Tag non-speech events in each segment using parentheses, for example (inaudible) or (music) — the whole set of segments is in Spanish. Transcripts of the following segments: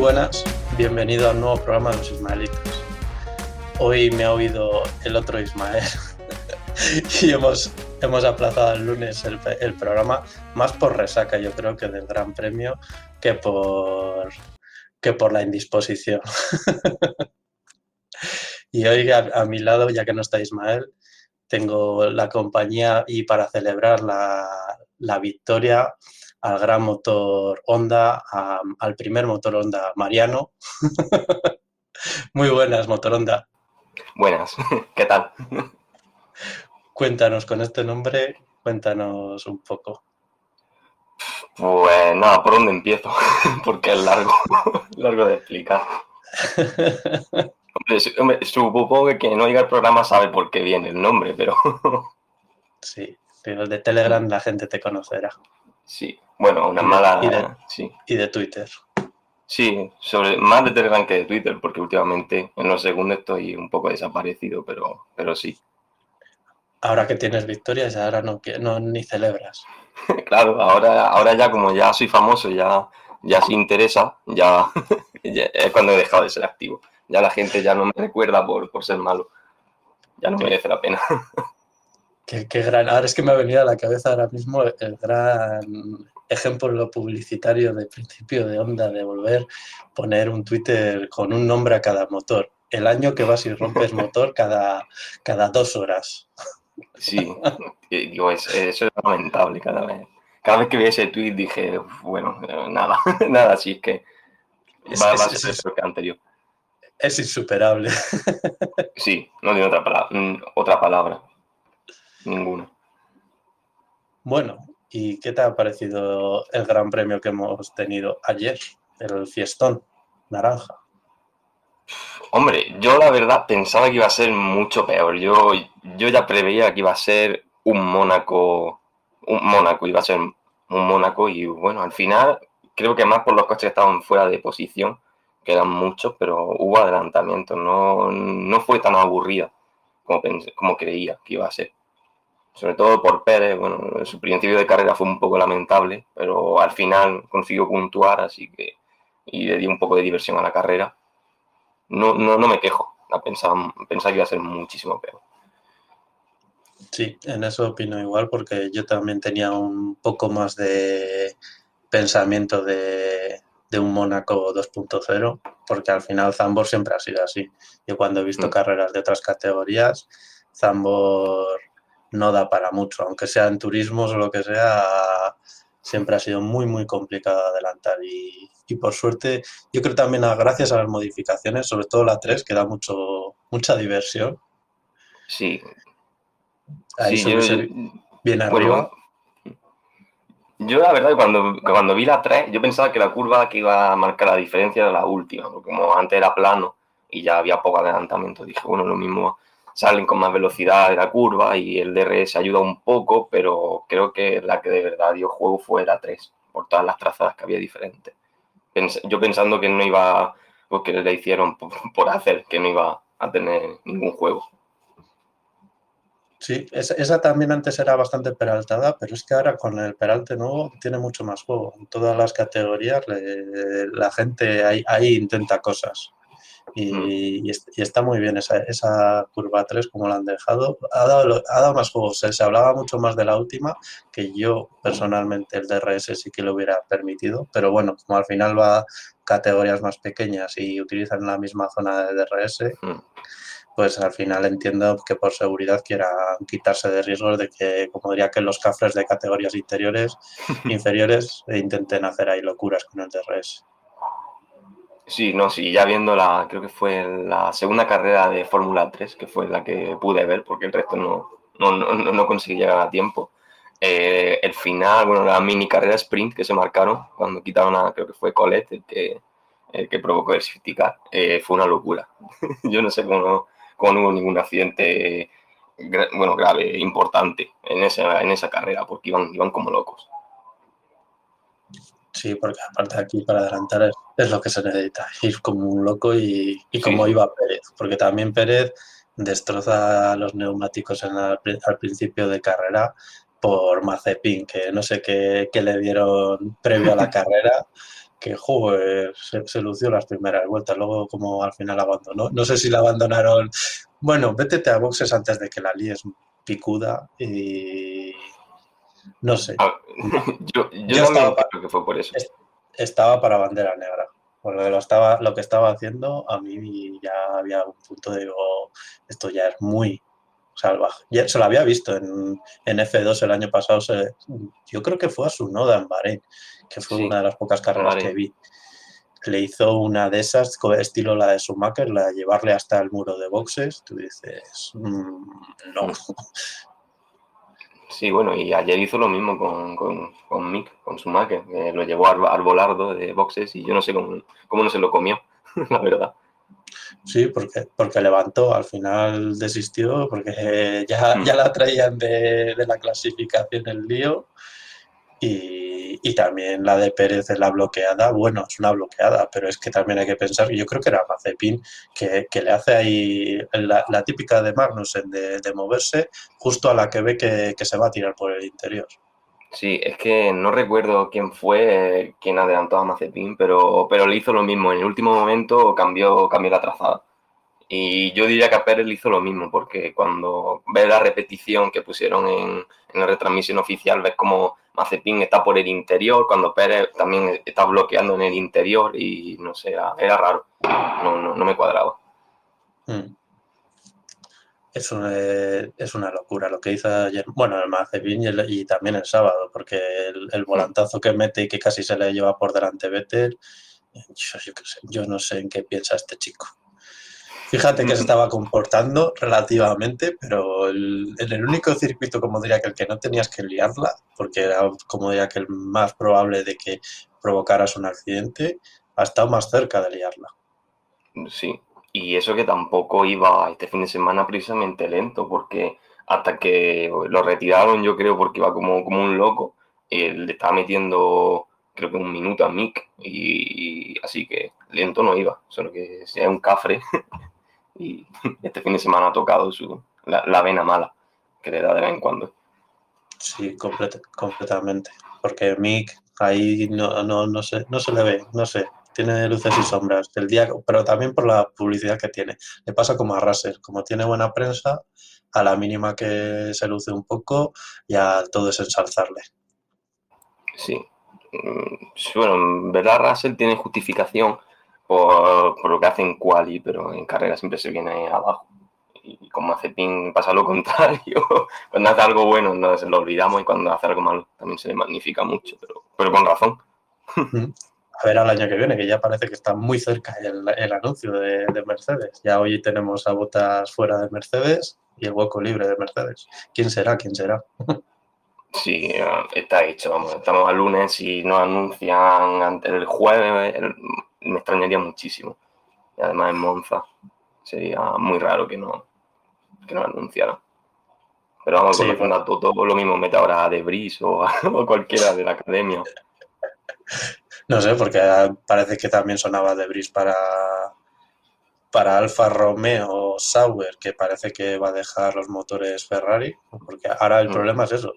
Buenas. Bienvenido al nuevo programa de los Ismaelitos. Hoy me ha oído el otro Ismael (laughs) y hemos, hemos aplazado al lunes el, el programa, más por resaca, yo creo que del Gran Premio, que por, que por la indisposición. (laughs) y hoy a, a mi lado, ya que no está Ismael, tengo la compañía y para celebrar la, la victoria al gran motor Honda, a- al primer motor Honda Mariano. (laughs) Muy buenas, motor Honda. Buenas, (laughs) ¿qué tal? Cuéntanos con este nombre, cuéntanos un poco. Pues nada, ¿por dónde empiezo? (laughs) Porque es largo, largo de explicar. Hombre, su- hombre, supongo que quien no oiga el programa sabe por qué viene el nombre, pero Sí, pero de Telegram la gente te conocerá. Sí. Bueno, una Y de- mala... y de- Sí, Y de Twitter. sí, sobre, más de Telegram que de Twitter, porque últimamente en los segundos estoy un poco desaparecido, pero, pero sí. Ahora que tienes victorias, ahora no, no ni celebras. (laughs) Claro, ahora, ahora ya como ya soy famoso, ya, ya se interesa, ya, (laughs) ya es cuando he dejado de ser activo. Ya la gente ya no me recuerda por, por ser malo. Ya no merece la pena. (laughs) Qué, qué gran. Ahora es que me ha venido a la cabeza ahora mismo el gran ejemplo publicitario de principio de Honda de volver poner un Twitter con un nombre a cada motor. El año que vas y rompes motor cada, cada dos horas. Sí, digo, es- eso es lamentable cada vez. Cada vez que vi ese tweet dije, "Uf, bueno, nada, (laughs) nada, así es que va, es- va a ser peor que anterior. Es insuperable. Sí, no tiene otra palabra, otra palabra. Ninguna. Bueno, ¿y qué te ha parecido el gran premio que hemos tenido ayer? El fiestón naranja. Hombre, yo la verdad pensaba que iba a ser mucho peor. Yo, yo ya preveía que iba a ser un Mónaco, un Mónaco, iba a ser un Mónaco y bueno, al final creo que más por los coches que estaban fuera de posición, que eran muchos, pero hubo adelantamientos, no, no fue tan aburrida como, pens- como creía que iba a ser. Sobre todo por Pérez, bueno, su principio de carrera fue un poco lamentable, pero al final consiguió puntuar, así que y le dio un poco de diversión a la carrera no, no, no me quejo. Pensaba, pensaba que iba a ser muchísimo peor. Sí, en eso opino igual porque yo también tenía un poco más de pensamiento de, de un Mónaco 2.0 porque al final Zambor siempre ha sido así. Yo cuando he visto Mm. carreras de otras categorías, Zambor no da para mucho, aunque sea en turismos o lo que sea, siempre ha sido muy, muy complicado adelantar y, y por suerte, yo creo también a- gracias a las modificaciones, sobre todo la 3, que da mucho, mucha diversión. Sí, Ahí sí, yo, bien bueno, arriba. yo la verdad cuando, cuando vi la 3, yo pensaba que la curva que iba a marcar la diferencia era la última, porque como antes era plano y ya había poco adelantamiento, dije, bueno, lo mismo salen con más velocidad de la curva y el DRS ayuda un poco, pero creo que la que de verdad dio juego fue la 3, por todas las trazadas que había diferentes. Yo pensando que no iba, pues que le hicieron por, hacer, que no iba a tener ningún juego. Sí, esa, también antes era bastante peraltada, pero es que ahora con el peralte nuevo tiene mucho más juego. En todas las categorías la gente ahí intenta cosas. Y, y est- y está muy bien esa, esa curva 3 como la han dejado. Ha dado, lo- ha dado más juegos. Se, se hablaba mucho más de la última, que yo personalmente el DRS sí que lo hubiera permitido. Pero bueno, como al final va a categorías más pequeñas y utilizan la misma zona de DRS, Mm. pues al final entiendo que por seguridad quieran quitarse de riesgos de que, como diría que los cafres de categorías interiores, (laughs) inferiores e intenten hacer ahí locuras con el DRS. Sí, no, sí, ya viendo la, creo que fue la segunda carrera de Fórmula 3, que fue la que pude ver, porque el resto no, no, no, no conseguí llegar a tiempo. eh, el final, bueno, la mini carrera sprint que se marcaron cuando quitaron a, creo que fue Colette el que, el que provocó el safety eh, fue una locura. (laughs) Yo no sé cómo no, cómo hubo ningún accidente bueno, grave, importante en esa, en esa carrera, porque iban, iban como locos. Sí, porque aparte aquí para adelantar es, lo que se necesita, ir como un loco y, como iba Pérez, porque también Pérez destroza los neumáticos en al principio de carrera por Mazepin, que no sé qué, le dieron previo a la (laughs) carrera, que joder, se, lució las primeras vueltas, luego como al final abandonó. No sé si la abandonaron. Bueno, vétete a boxes antes de que la líes picuda y no sé. Ah, (laughs) yo, estaba para, que fue por eso. Estaba para bandera negra. Porque lo, estaba, lo que estaba haciendo, a mí ya había un punto de digo, esto ya es muy salvaje. Ya se lo había visto en, F2 el año pasado. yo creo que fue a su noda en Bahrein, que fue una de las pocas carreras que vi. Le hizo una de esas, estilo la de Schumacher, la de llevarle hasta el muro de boxes. Tú dices, mm, no, (laughs) Sí, bueno, y ayer hizo lo mismo con, con, con Mick, con su Mac, lo llevó al, volardo de boxes y yo no sé cómo, cómo no se lo comió, (laughs) la verdad. Sí, porque, porque levantó, al final desistió, porque ya, mm. ya la traían de, de la clasificación el lío y, también la de Pérez de la bloqueada, bueno, es una bloqueada, pero es que también hay que pensar, yo creo que era Mazepin, que, que le hace ahí la, típica de Magnussen de, de, moverse justo a la que ve que, que, se va a tirar por el interior. Sí, es que no recuerdo quién fue quien adelantó a Mazepin, pero, pero le hizo lo mismo. En el último momento cambió, cambió la trazada. Y yo diría que a Pérez le hizo lo mismo, porque cuando ves la repetición que pusieron en, en la retransmisión oficial, ves como Mazepin está por el interior, cuando Pérez también está bloqueando en el interior y no sé, era, raro, no, no, me cuadraba. Hmm. Es una, es una locura lo que hizo ayer, bueno, el Mazepin y, también el sábado, porque el, volantazo que mete y que casi se le lleva por delante Vettel, yo no sé en qué piensa este chico. Fíjate que se estaba comportando relativamente, pero en el único circuito, como diría que el que no tenías que liarla, porque era como diría que el más probable de que provocaras un accidente, ha estado más cerca de liarla. Sí, y eso que tampoco iba este fin de semana precisamente lento, porque hasta que lo retiraron, yo creo, porque iba como, como un loco, le estaba metiendo creo que un minuto a Mick, y, así que lento no iba, solo que sea un cafre (laughs) y este fin de semana ha tocado su, la, vena mala que le da de vez en cuando. Sí, completamente. Porque Mick ahí no, no, no, se, no se le ve, no sé, tiene luces y sombras. El día, pero también por la publicidad que tiene. Le pasa como a Russell, como tiene buena prensa, a la mínima que se luce un poco, ya todo es ensalzarle. Sí. Mm, bueno, en verdad Russell tiene justificación por, lo que hace en quali, pero en carrera siempre se viene abajo. Y como hace Pin pasa lo (laughs) contrario. cuando hace algo bueno nos lo olvidamos y cuando hace algo malo también se le magnifica mucho, pero, pero con razón. A ver al año que viene, que ya parece que está muy cerca el, el anuncio de, de, Mercedes. Ya hoy tenemos a Botas fuera de Mercedes y el hueco libre de Mercedes. ¿Quién será? ¿Quién será? Sí, está hecho. Vamos, estamos al lunes y nos anuncian antes del jueves. El, me extrañaría muchísimo. Y además en Monza sería muy raro que no, que no anunciaran. Pero vamos, sí, con bueno. todo lo mismo, mete ahora a Debris o, (laughs) o cualquiera de la academia. No sé, porque parece que también sonaba Debris para, para Alfa Romeo Sauber, que parece que va a dejar los motores Ferrari, porque ahora el mm. problema es eso.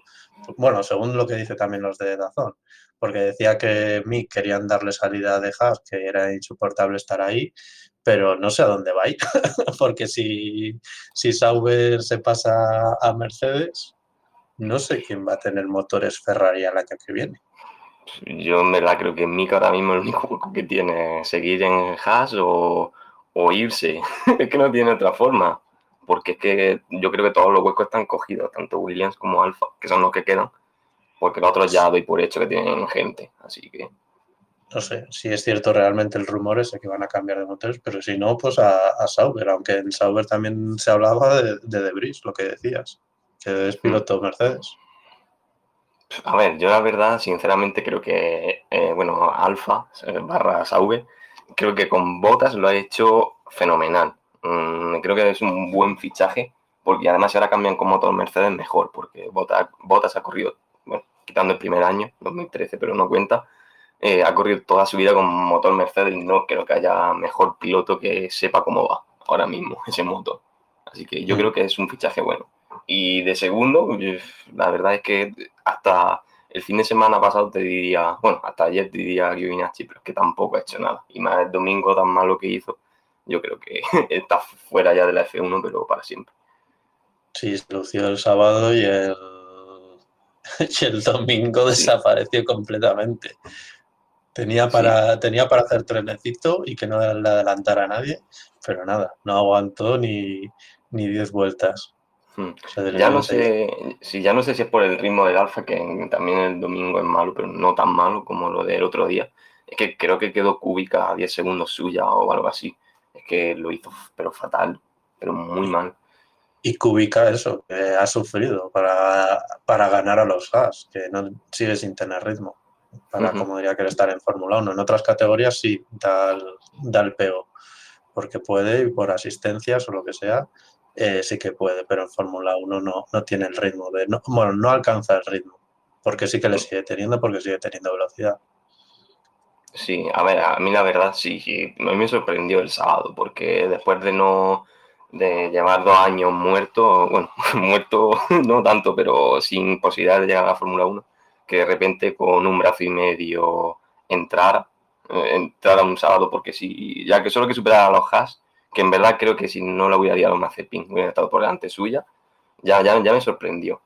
Bueno, según lo que dice también los de Dazón, porque decía que Mick querían darle salida de Haas, que era insoportable estar ahí, pero no sé a dónde va a ir, (laughs) porque si, si Sauber se pasa a Mercedes, no sé quién va a tener motores Ferrari al año que viene. Yo me la creo que Mick ahora mismo el único que tiene seguir en Haas o, o irse, (laughs) es que no tiene otra forma, porque es que yo creo que todos los huecos están cogidos, tanto Williams como Alfa, que son los que quedan porque los otros ya doy por hecho que tienen gente, así que... No sé, si es cierto realmente el rumor ese que van a cambiar de motores, pero si no, pues a, Sauber, aunque en Sauber también se hablaba de, de Debris, lo que decías, que es piloto Mercedes. A ver, yo la verdad, sinceramente, creo que, eh, bueno, Alfa eh, barra Sauve, creo que con Botas lo ha hecho fenomenal. Mm, creo que es un buen fichaje, porque además ahora cambian con motor Mercedes mejor, porque Botas, Botas ha corrido, bueno, quitando el primer año, 2013, pero no cuenta, eh, ha corrido toda su vida con motor Mercedes y no creo que haya mejor piloto que sepa cómo va ahora mismo (laughs) ese motor. Así que yo mm. creo que es un fichaje bueno. Y de segundo, la verdad es que hasta el fin de semana pasado te diría, bueno, hasta ayer te diría Giovinacci, pero es que tampoco ha hecho nada. Y más el domingo tan malo que hizo, yo creo que (laughs) está fuera ya de la F1, pero para siempre. Sí, se lució el sábado y el, (laughs) y el domingo desapareció completamente. Tenía para, tenía para hacer trenecito y que no le adelantara a nadie, pero nada, no aguantó ni, ni 10 vueltas. Hmm. ya no sé si ya no sé si es por el ritmo del alfa, que también el domingo es malo, pero no tan malo como lo del otro día. Es que creo que quedó cúbica a 10 segundos suya o algo así. Es que lo hizo, pero fatal, pero muy mal. Y Kubica eso, que ha sufrido para, para ganar a los Haas, que no sigue sin tener ritmo. Para como diría que estar en Fórmula 1. En otras categorías sí da da el pego, porque puede y por asistencias o lo que sea, eh, sí que puede, pero en Fórmula 1 no, no tiene el ritmo de. No, bueno, no alcanza el ritmo, porque sí que le sigue teniendo, porque sigue teniendo velocidad. Sí, a ver, a mí la verdad sí, a mí me sorprendió el sábado, porque después de no de llevar dos años muerto, bueno, (laughs) muerto (laughs) no tanto, pero sin posibilidad de llegar a la Fórmula 1, que de repente con un brazo y medio entrar, eh, entrar a un sábado, porque sí, ya que solo que superar a los Haas, que en verdad creo que si no la hubiera dado Mazepin, hubiera estado por delante suya, ya, ya, ya me sorprendió.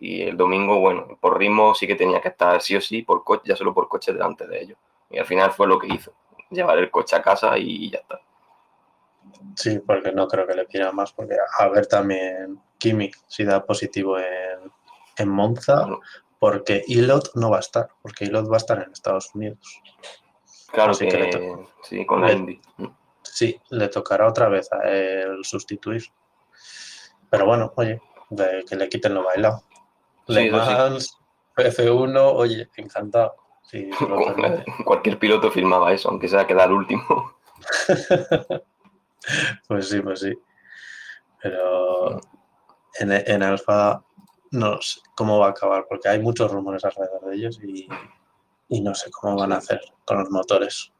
Y el domingo, bueno, por ritmo sí que tenía que estar sí o sí, por coche, ya solo por coche delante de ellos. Y al final fue lo que hizo, llevar el coche a casa y ya está. Sí, porque no creo que le pida más, porque a ver también Kimi si da positivo en, en Monza, porque Ilot no va a estar, porque Ilot va a estar en Estados Unidos. Claro que, sí, con la Indy sí, le tocará otra vez a él sustituir. Pero bueno, oye, que le quiten lo bailado. Le Mans, F1, oye, encantado. (laughs) Cualquier piloto firmaba eso, aunque sea quedar último. (laughs) pues sí, pues sí. Pero en, en Alfa no sé cómo va a acabar, porque hay muchos rumores alrededor de ellos y, y no sé cómo van a hacer con los motores.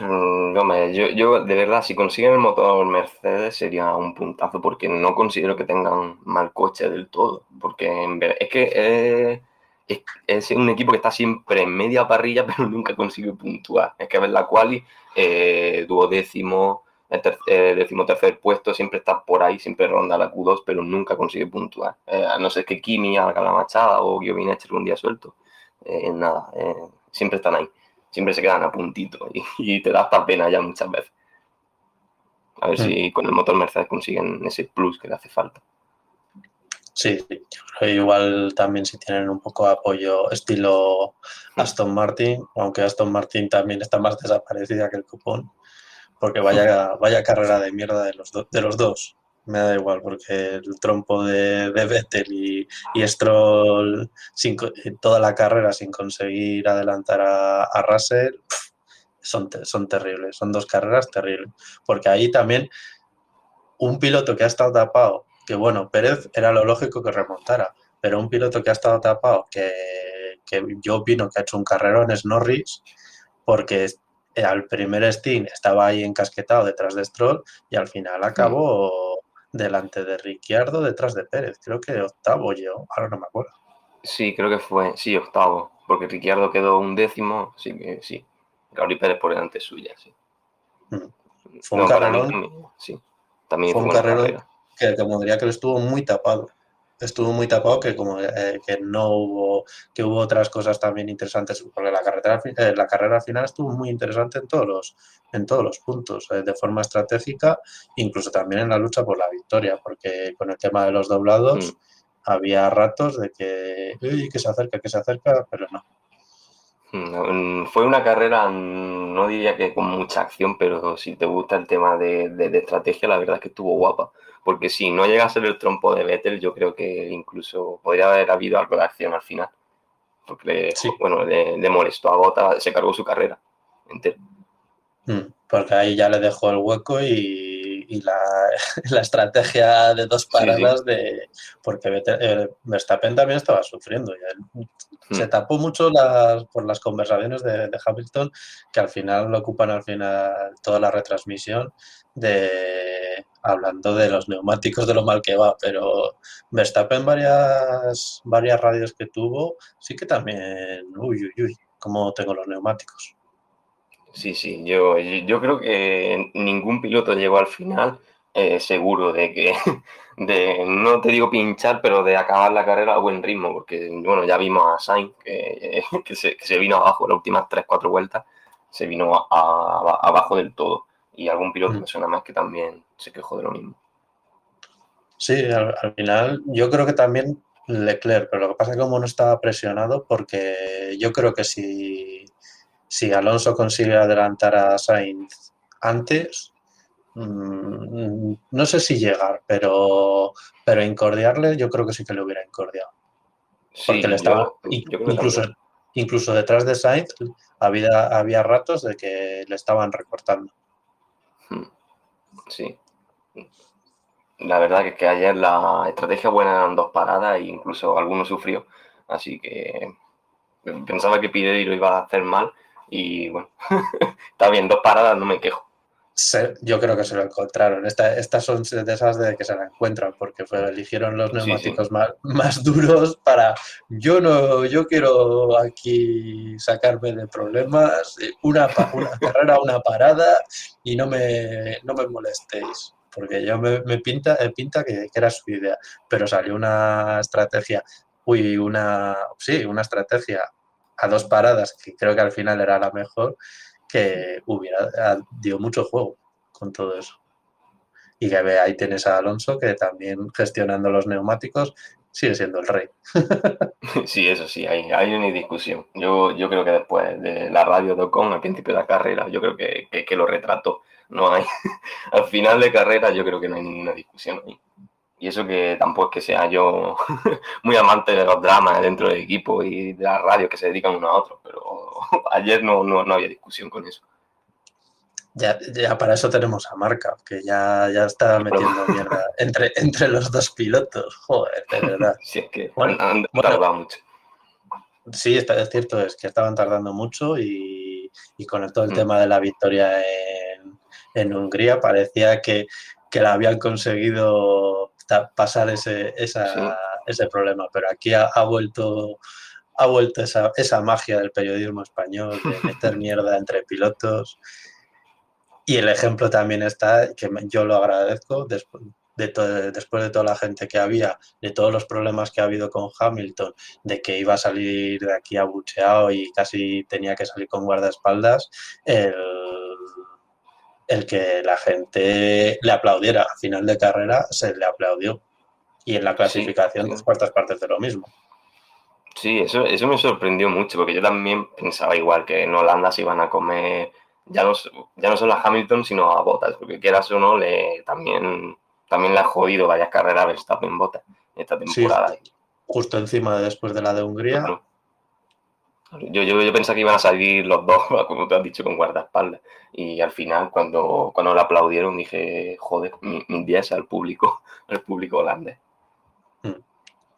Mm, yo, yo de verdad, si consiguen el motor Mercedes sería un puntazo porque no considero que tengan mal coche del todo. Porque en es que es, un equipo que está siempre en media parrilla, (laughs) pero nunca consigue puntuar. Es que ver la quali, eh, duodécimo, eh, décimo tercer puesto, siempre está por ahí, siempre ronda la Q2, pero nunca consigue puntuar. Eh, a no ser que Kimi haga la machada o Giovinacci un día suelto. Eh, nada, siempre están ahí siempre se quedan a puntito y, te da hasta pena ya muchas veces. A ver si mm. con el motor Mercedes consiguen ese plus que le hace falta. Sí, yo creo que igual también si tienen un poco de apoyo estilo mm. Aston Martin, aunque Aston Martin también está más desaparecida que el cupón, porque vaya, vaya carrera de mierda de los, de los dos me da igual porque el trompo de, de Vettel y, y Stroll sin, toda la carrera sin conseguir adelantar a, a Russell son, son terribles, son dos carreras terribles. Porque ahí también un piloto que ha estado tapado, que bueno, Pérez era lo lógico que remontara, pero un piloto que ha estado tapado, que, que yo opino que ha hecho un carrerón es Norris, porque al primer Steam estaba ahí encasquetado detrás de Stroll y al final acabó delante de Ricciardo, detrás de Pérez. Creo que octavo yo, ahora no me acuerdo. Sí, creo que fue, sí, octavo, porque Ricciardo quedó un décimo, sí que sí. Gabriel Pérez por delante suya, sí. Mm. Fue un carrerón. sí, también fue, un carrerón que como diría que lo estuvo muy tapado estuvo muy tapado que como eh, que no hubo que hubo otras cosas también interesantes porque la carrera eh, la carrera final estuvo muy interesante en todos los en todos los puntos eh, de forma estratégica incluso también en la lucha por la victoria porque con el tema de los doblados mm. había ratos de que que se acerca que se acerca pero no Mm, fue una carrera, no diría que con mucha acción, pero si te gusta el tema de, estrategia, la verdad es que estuvo guapa. Porque si no llega a ser el trompo de Vettel, yo creo que incluso podría haber habido algo de acción al final. Porque, bueno, le, molestó a Bota, se cargó su carrera entera. Mm, porque ahí ya le dejó el hueco y y (laughs) la, estrategia de dos paradas de porque eh, Verstappen también estaba sufriendo. Se hmm. tapó mucho las, por las conversaciones de, Hamilton que al final lo ocupan al final toda la retransmisión de hablando de los neumáticos de lo mal que va, pero Verstappen varias varias radios que tuvo sí que también uy uy uy cómo tengo los neumáticos. Sí, sí, yo, yo creo que ningún piloto llegó al final eh, seguro de que, (laughs) de, no te digo pinchar, pero de acabar la carrera a buen ritmo, porque bueno, ya vimos a Sainz que, (laughs) que, se, vino abajo las últimas 3-4 vueltas, se vino abajo del todo. Y algún piloto me suena más que también se quejó de lo mismo. Sí, al, al final yo creo que también Leclerc, pero lo que pasa es que como no estaba presionado, porque yo creo que si si Alonso consigue adelantar a Sainz antes, mm, no sé si llegar, pero, pero incordiarle yo creo que sí que le hubiera incordiado. Porque le estaba, incluso, incluso detrás de Sainz había, había ratos de que le estaban recortando. Sí. La verdad que, que ayer la estrategia buena eran dos paradas e incluso alguno sufrió. Así que pensaba que Pirelli lo iba a hacer mal y bueno, (laughs) está bien, dos paradas, no me quejo. yo creo que se lo encontraron. estas son de esas de que se la encuentran, porque eligieron los neumáticos Más, duros para. Yo no, yo quiero aquí sacarme de problemas. Una, una (laughs) carrera, una parada y no me, no me molestéis. Porque yo me, pinta, pinta que, que, era su idea. Pero salió una estrategia, uy, una, sí, una estrategia a dos paradas, que creo que al final era la mejor, que hubiera dio mucho juego con todo eso. Y que ahí tienes a Alonso que también gestionando los neumáticos sigue siendo el rey. (laughs) Sí, eso sí, hay, hay una discusión. Yo, yo creo que después de la radio de Ocon al principio de la carrera, yo creo que, que, lo retrató. No hay, (laughs) al final de carrera yo creo que no hay ninguna discusión ahí. Y eso que tampoco es que sea yo (laughs) muy amante de los dramas dentro del equipo y de la radio que se dedican uno a otro, pero (laughs) ayer no, no, había discusión con eso. Ya, ya, para eso tenemos a Marca, que ya, ya está metiendo mierda (laughs) entre, entre los dos pilotos. Joder, de verdad. Sí, es que han, tardado mucho. Sí, está, es cierto, es que estaban tardando mucho y, y con todo el mm. tema de la victoria en, en Hungría parecía que, que la habían conseguido pasar ese, ese problema. Pero aquí ha, vuelto ha vuelto esa, esa, magia del periodismo español, de (laughs) meter mierda entre pilotos. Y el ejemplo también está, que yo lo agradezco, después de, después de toda la gente que había, de todos los problemas que ha habido con Hamilton, de que iba a salir de aquí abucheado y casi tenía que salir con guardaespaldas, el, el que la gente le aplaudiera. A final de carrera se le aplaudió. Y en la clasificación, dos cuartas partes de lo mismo. Sí, eso, eso me sorprendió mucho, porque yo también pensaba igual que en Holanda se iban a comer, ya no, ya no solo a Hamilton, sino a Bottas, porque quieras o no, le, también, también le ha jodido varias carreras Verstappen Bottas esta temporada. justo encima después de la de Hungría. Yo, yo, yo pensaba que iban a salir los dos, (laughs) como tú has dicho, con guardaespaldas. Y al final, cuando, cuando lo aplaudieron, dije, joder, mi, mi es al público, (laughs) al público holandés. Mm.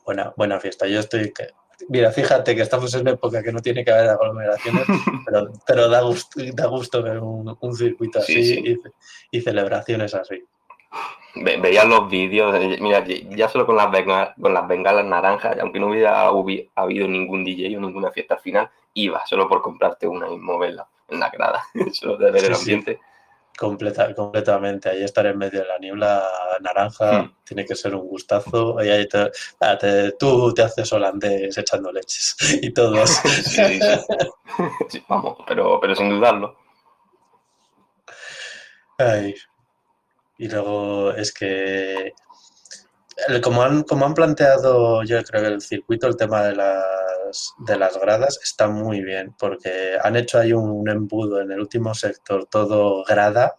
Buena, buena fiesta. Yo estoy. Mira, fíjate que estamos en una época que no tiene que haber aglomeraciones, (laughs) pero, pero da, gusto, da gusto ver un, circuito así Y, celebraciones así. Veía los vídeos, mira, ya solo con las, bengalas, con las bengalas naranjas, aunque no hubiera habido ningún DJ o ninguna fiesta al final, iba solo por comprarte una y moverla en la grada, (laughs) solo de ver el ambiente. Completa, completamente. Ahí estar en medio de la niebla naranja hmm. tiene que ser un gustazo. Y ahí te, tú te haces holandés echando leches (laughs) y todo. (laughs) sí, sí. vamos, pero, pero sin dudarlo. Ay. Y luego es que como, han, como han planteado, yo creo que el circuito, el tema de las, de las gradas está muy bien, porque han hecho ahí un, embudo en el último sector, todo grada,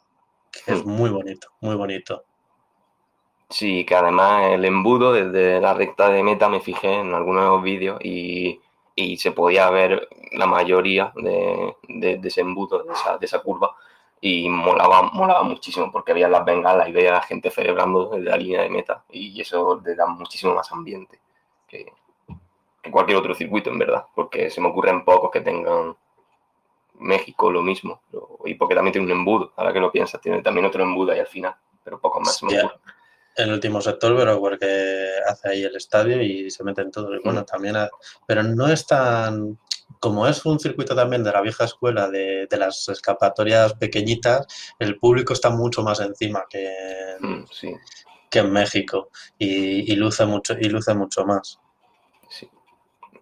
que es hmm. muy bonito, muy bonito. Sí, que además el embudo desde la recta de meta me fijé en algunos vídeos y, y se podía ver la mayoría de, de, ese embudo, de esa, de esa curva, y molaba, molaba muchísimo porque había las bengalas y veía a la gente celebrando desde la línea de meta y eso le da muchísimo más ambiente que, cualquier otro circuito en verdad, porque se me ocurren pocos que tengan México lo mismo y porque también tiene un embudo, ahora que lo piensas, tiene también otro embudo ahí al final, pero pocos más se me ocurren. El último sector, pero porque hace ahí el estadio y se meten todos. Y bueno, mm. también, pero no es tan como es un circuito también de la vieja escuela, de, las escapatorias pequeñitas, el público está mucho más encima que, en, mm, que en México y, luce mucho, y luce mucho más. Sí.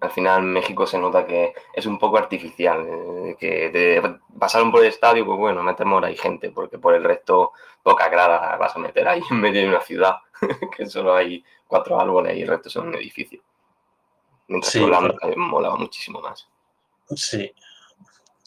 Al final México se nota que es un poco artificial, eh, que de, pasaron por el estadio, pues bueno, metemos ahí gente, porque por el resto poca grada vas a meter ahí (laughs) en medio de una ciudad, (laughs) que solo hay cuatro árboles y el resto son un edificio. Mientras sí, que molaba muchísimo más. Sí,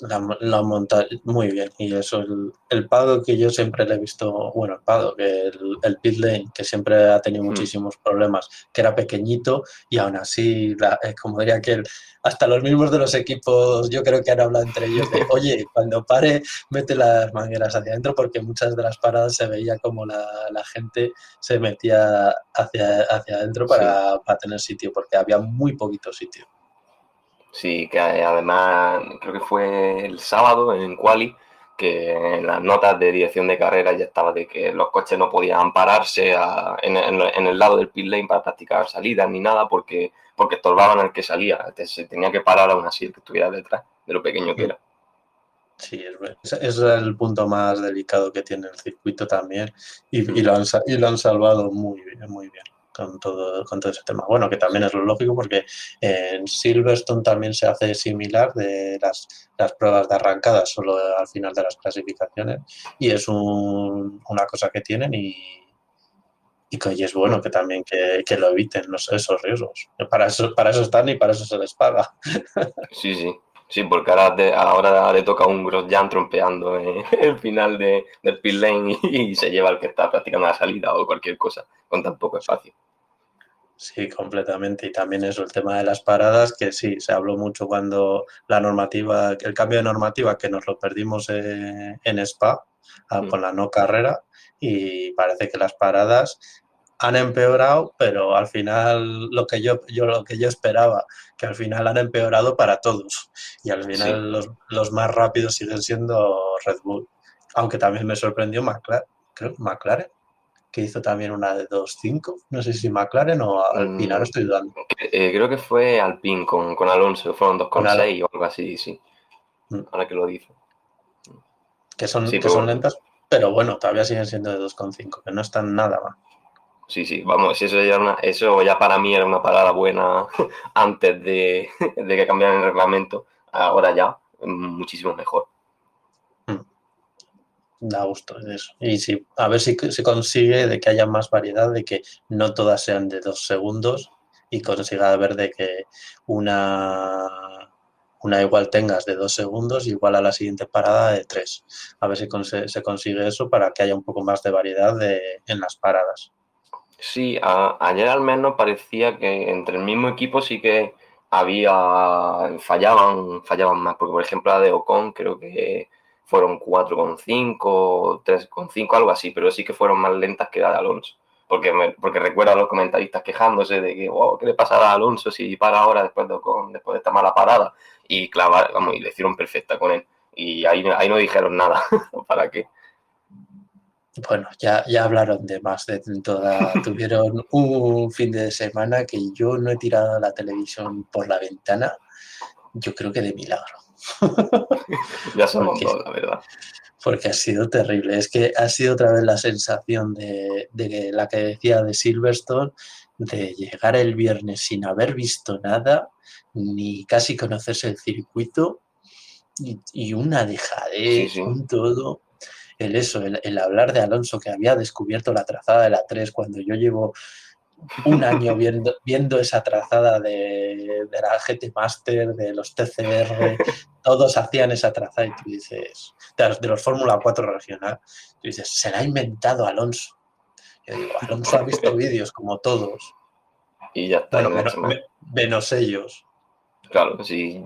la, la monta muy bien. Y eso, el, el Pado que yo siempre le he visto, bueno, el Pado, que el, el pit lane, que siempre ha tenido mm. muchísimos problemas, que era pequeñito y aún así, la, como diría que hasta los mismos de los equipos, yo creo que han hablado entre ellos de, (laughs) oye, cuando pare, mete las mangueras hacia adentro, porque muchas de las paradas se veía como la, la gente se metía hacia, hacia adentro para, para tener sitio, porque había muy poquito sitio. Sí, que además creo que fue el sábado en Quali que en las notas de dirección de carrera ya estaba de que los coches no podían pararse en, el lado del pit lane para practicar salidas ni nada porque, porque estorbaban al que salía. Se tenía que parar aún así el que estuviera detrás, de lo pequeño que era. Sí, es, es el punto más delicado que tiene el circuito también y, y, lo, han, y lo han salvado muy bien, muy bien con todo, con todo ese tema. Bueno, que también es lo lógico porque en Silverstone también se hace similar de las, las pruebas de arrancada solo al final de las clasificaciones y es un, una cosa que tienen y, y que es bueno que también que, que lo eviten esos riesgos. Para eso, para eso están y para eso se les paga. (laughs) Sí, sí. Sí, porque ahora, ahora le toca un Grosjean trompeando en (laughs) el final de, del pit lane y, se lleva el que está practicando la salida o cualquier cosa con tan poco espacio. Sí, completamente. Y también eso, el tema de las paradas, que sí, se habló mucho cuando la normativa, el cambio de normativa, que nos lo perdimos en Spa ah, mm. con la no carrera, y parece que las paradas han empeorado, pero al final lo que yo, yo lo que yo esperaba, que al final han empeorado para todos. Y al final los, los, más rápidos siguen siendo Red Bull. Aunque también me sorprendió McLaren, creo, McLaren que hizo también una de 2.5. No sé si McLaren o Alpine, ahora estoy dudando. Eh, creo que fue Alpine con, con Alonso, fueron 2.6 o algo así, sí. Mm. Ahora que lo dice. Que son, que son lentas, pero bueno, todavía siguen siendo de 2.5, que no están nada mal. Sí, sí, vamos, eso ya, una, eso ya para mí era una parada buena (laughs) antes de, (laughs) de que cambiaran el reglamento. Ahora ya, muchísimo mejor da gusto eso. Y si, a ver si se consigue de que haya más variedad, de que no todas sean de dos segundos y consiga ver de que una, una igual tengas de dos segundos, igual a la siguiente parada de tres. A ver si se consigue eso para que haya un poco más de variedad de, en las paradas. Sí, ayer al menos parecía que entre el mismo equipo sí que había fallaban, fallaban más, porque por ejemplo la de Ocon creo que fueron 4,5, 3,5, algo así, pero sí que fueron más lentas que la de Alonso. Porque, me, porque recuerdo a los comentaristas quejándose de que, wow, ¿qué le pasará a Alonso si para ahora después de, después de esta mala parada? Y clavar, vamos, y le hicieron perfecta con él. Y ahí, ahí no dijeron nada. (laughs) ¿Para qué? Bueno, ya, ya hablaron de más de toda. (laughs) Tuvieron un fin de semana que yo no he tirado la televisión por la ventana, yo creo que de milagro. (laughs) ya son porque, la verdad. Porque ha sido terrible. Es que ha sido otra vez la sensación de, de la que decía de Silverstone, de llegar el viernes sin haber visto nada, ni casi conocerse el circuito, y, y una dejadez, sí, sí. un todo. El eso, el, el, hablar de Alonso que había descubierto la trazada de la 3 cuando yo llevo un año viendo, viendo esa trazada de, de la GT Master, de los TCR, todos hacían esa trazada y tú dices, de los, los Fórmula 4 regional, tú dices, se la ha inventado Alonso. Yo digo, Alonso ha visto (laughs) vídeos como todos. Y ya está. Bueno, menos ellos. Claro, sí,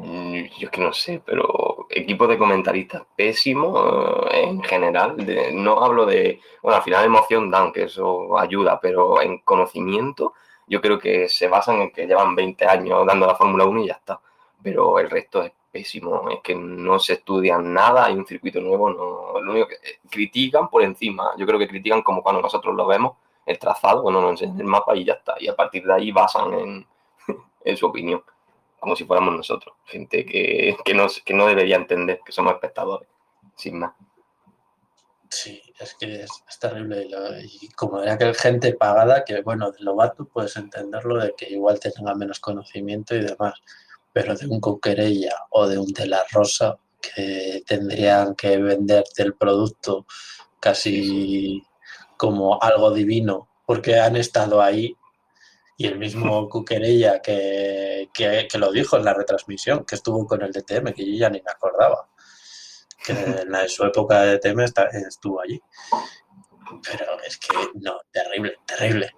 yo es que no sé, pero equipo de comentaristas pésimo eh, en general. de- no hablo de, bueno, al final emoción dan, que eso ayuda, pero en conocimiento yo creo que se basan en que llevan 20 años dando la Fórmula 1 y ya está. Pero el resto es pésimo, es que no se estudian nada, hay un circuito nuevo, no, lo único que eh, critican por encima, yo creo que critican como cuando nosotros lo vemos, el trazado, bueno, nos enseñan el mapa y ya está, y a partir de ahí basan en, (laughs) en su opinión como si fuéramos nosotros, gente que, que, no, que no debería entender que somos espectadores, sin más. Sí, es que es, es terrible. Y, lo- y como era que gente pagada, que bueno, de Lobato puedes entenderlo de que igual tenga menos conocimiento y demás, pero de un Coquerella o de un De La Rosa que tendrían que venderte el producto casi como algo divino porque han estado ahí y el mismo (laughs) Cuquerella que, que, que lo dijo en la retransmisión, que estuvo con el DTM, que yo ya ni me acordaba que en la- en su época de DTM está- estuvo allí. Pero es que no, terrible, terrible.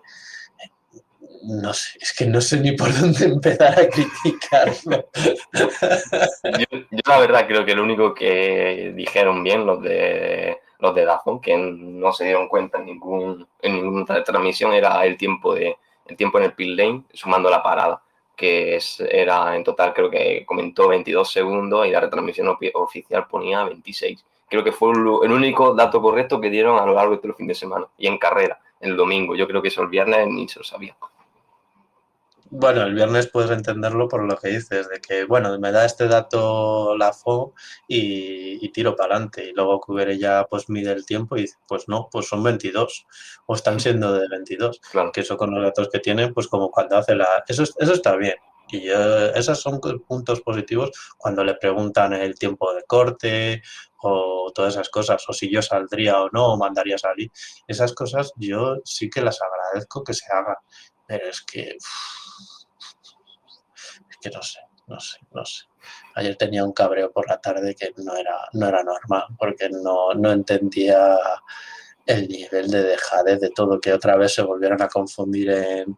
No sé, es que no sé ni por dónde empezar a criticarlo. Yo, yo la verdad creo que lo único que dijeron bien los de los de Dazón, que no se dieron cuenta en ningún en ninguna transmisión, era el tiempo de el tiempo en el pit lane sumando la parada, que es, era en total creo que comentó 22 segundos y la retransmisión oficial ponía 26. Creo que fue el único dato correcto que dieron a lo largo de todo el fin de semana y en carrera, el domingo. Yo creo que eso el viernes ni se lo sabía. Bueno, el viernes puedes entenderlo por lo que dices, de que, bueno, me da este dato la FO y, y tiro para adelante. Y luego Cuberella pues mide el tiempo y dice, pues no, pues son 22 o están siendo de 22. Claro. Que eso con los datos que tienen, pues como cuando hace la... Eso, es- eso está bien. Y yo- esos son puntos positivos cuando le preguntan el tiempo de corte o todas esas cosas, o si yo saldría o no, o mandaría salir. Esas cosas yo sí que las agradezco que se hagan, pero es que... que no sé, no sé, no sé. Ayer tenía un cabreo por la tarde que no era, no era normal, porque no, no entendía el nivel de dejadez de todo, que otra vez se volvieron a confundir en,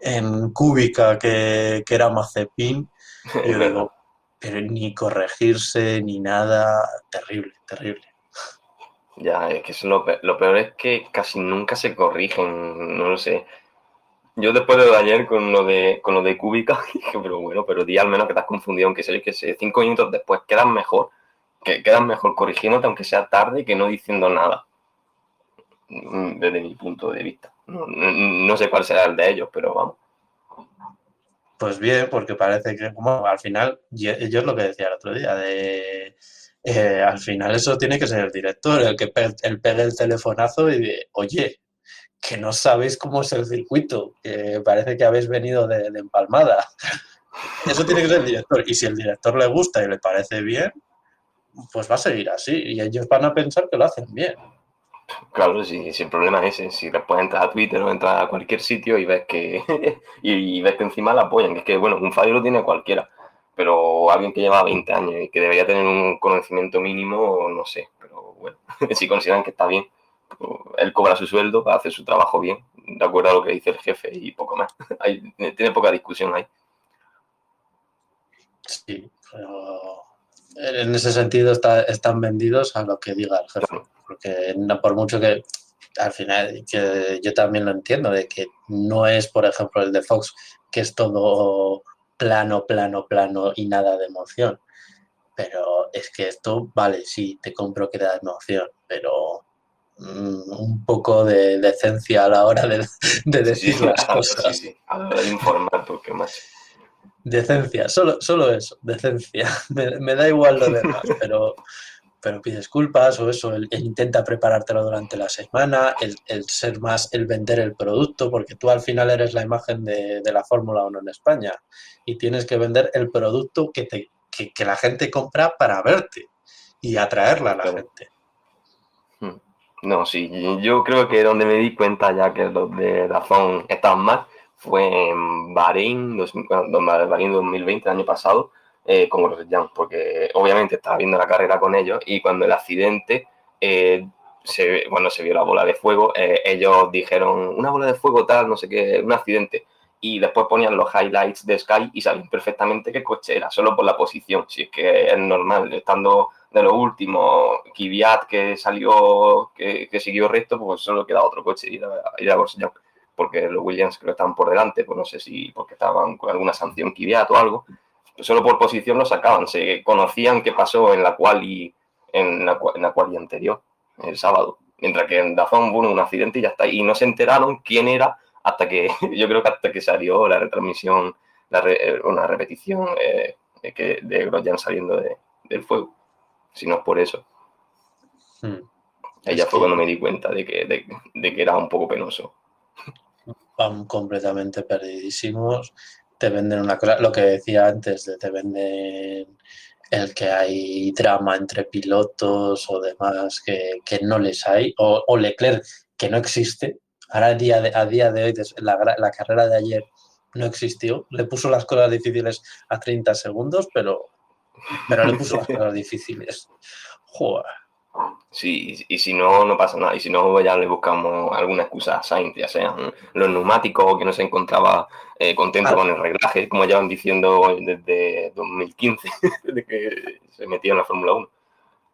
en Cúbica, que, que era Mazepin. Y digo, (laughs) pero ni corregirse ni nada, terrible, terrible. Ya, es que es lo, pe- lo peor es que casi nunca se corrigen, no lo sé. Yo después de ayer con lo de, con lo de Cúbica, (laughs) dije, pero bueno, pero di al menos que te has confundido, aunque sea que sé, cinco minutos después quedan mejor, que quedan mejor corrigiéndote, aunque sea tarde, que no diciendo nada. Mm, Desde mi punto de vista. No, no- sé cuál será el de ellos, pero vamos. Pues bien, porque parece que bueno, al final, yo, yo es lo que decía el otro día, de eh, al final eso tiene que ser el director, el que el pegue el telefonazo y de, oye, que no sabéis cómo es el circuito, que parece que habéis venido de, de empalmada. (laughs) Eso tiene que ser el director. Y si el director le gusta y le parece bien, pues va a seguir así. Y ellos van a pensar que lo hacen bien. Claro, si, si el problema es ese, si después entras a Twitter o entras a cualquier sitio y ves que (laughs) y, ves que encima la apoyan, que es que bueno, un fallo lo tiene cualquiera, pero alguien que lleva 20 años y que debería tener un conocimiento mínimo, no sé, pero bueno, (laughs) si consideran que está bien, él cobra su sueldo, hace su trabajo bien, de acuerdo a lo que dice el jefe y poco más. (laughs) Hay- tiene poca discusión ahí. Sí, pero en ese sentido está- están vendidos a lo que diga el jefe. Claro. Porque no por mucho que al final, que yo también lo entiendo, de que no es, por ejemplo, el de Fox, que es todo plano, plano, plano y nada de emoción. Pero es que esto, vale, sí, te compro que da emoción, pero un poco de decencia a la hora de, de decir Sí, las cosas. sí, a la hora de informar, porque más. Decencia, solo, solo eso, decencia. (laughs) Me, me da igual lo demás, (laughs) pero, pero pide disculpas o eso, el, el intenta preparártelo durante la semana, el, el ser más, el vender el producto, porque tú al final eres la imagen de, de la Fórmula 1 en España y tienes que vender el producto que, te, que, que la gente compra para verte y atraerla a la Claro. gente. No, sí, yo creo que donde me di cuenta ya que los de Dazón estaban mal fue en Bahrein, Bahrein 2020, el año pasado, eh, con Grosjean, porque obviamente estaba viendo la carrera con ellos y cuando el accidente, eh, se, cuando se vio la bola de fuego, eh, ellos dijeron, una bola de fuego tal, no sé qué, un accidente. Y después ponían los highlights de Sky y sabían perfectamente qué coche era, solo por la posición. Si es que es normal, estando de lo último, Kvyat que salió, que, que, siguió recto, pues solo queda otro coche y era, era porque los Williams creo que estaban por delante, pues no sé si porque estaban con alguna sanción Kvyat o algo solo por posición lo sacaban, se conocían qué pasó en la cual y en la, en la cual y anterior, el sábado. Mientras que en Dazón hubo un accidente y ya está. Y no se enteraron quién era hasta que, (laughs) yo creo que hasta que salió la retransmisión, la eh, una repetición eh, de, de Grosjean saliendo de, del fuego. Si no es por eso. Hmm. Ya fue cuando me di cuenta de que, de, de que era un poco penoso. Van completamente perdidísimos te venden una cosa, lo que decía antes, de te venden el que hay drama entre pilotos o demás que, no les hay, o, Leclerc que no existe. Ahora a día de, a día de hoy, la, la carrera de ayer no existió. Le puso las cosas difíciles a 30 segundos, pero, pero le puso las cosas difíciles. Joder. Sí, y si no, no pasa nada. Y si no, ya le buscamos alguna excusa a Sainz, ya sean los neumáticos que no se encontraba eh, contento con el reglaje, como ya van diciendo desde 2015, (laughs) desde que se metió en la Fórmula 1.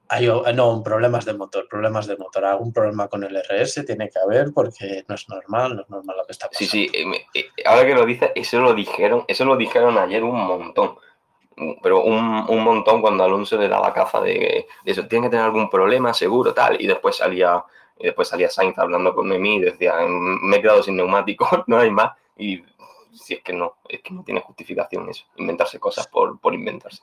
Hay, no, problemas de motor, problemas de motor. Algún problema con el RS tiene que haber porque no es normal, no es normal lo que está pasando. Sí, sí, eh, eh, ahora que lo dices, eso lo dijeron, eso lo dijeron ayer un montón pero un, un, montón cuando Alonso le daba caza de, eso, tiene que tener algún problema, seguro, tal, y después salía, después salía Sainz hablando con mí y decía, me he quedado sin neumático, (laughs) no hay más, y si es que no, es que no tiene justificación eso, inventarse cosas por, por inventarse.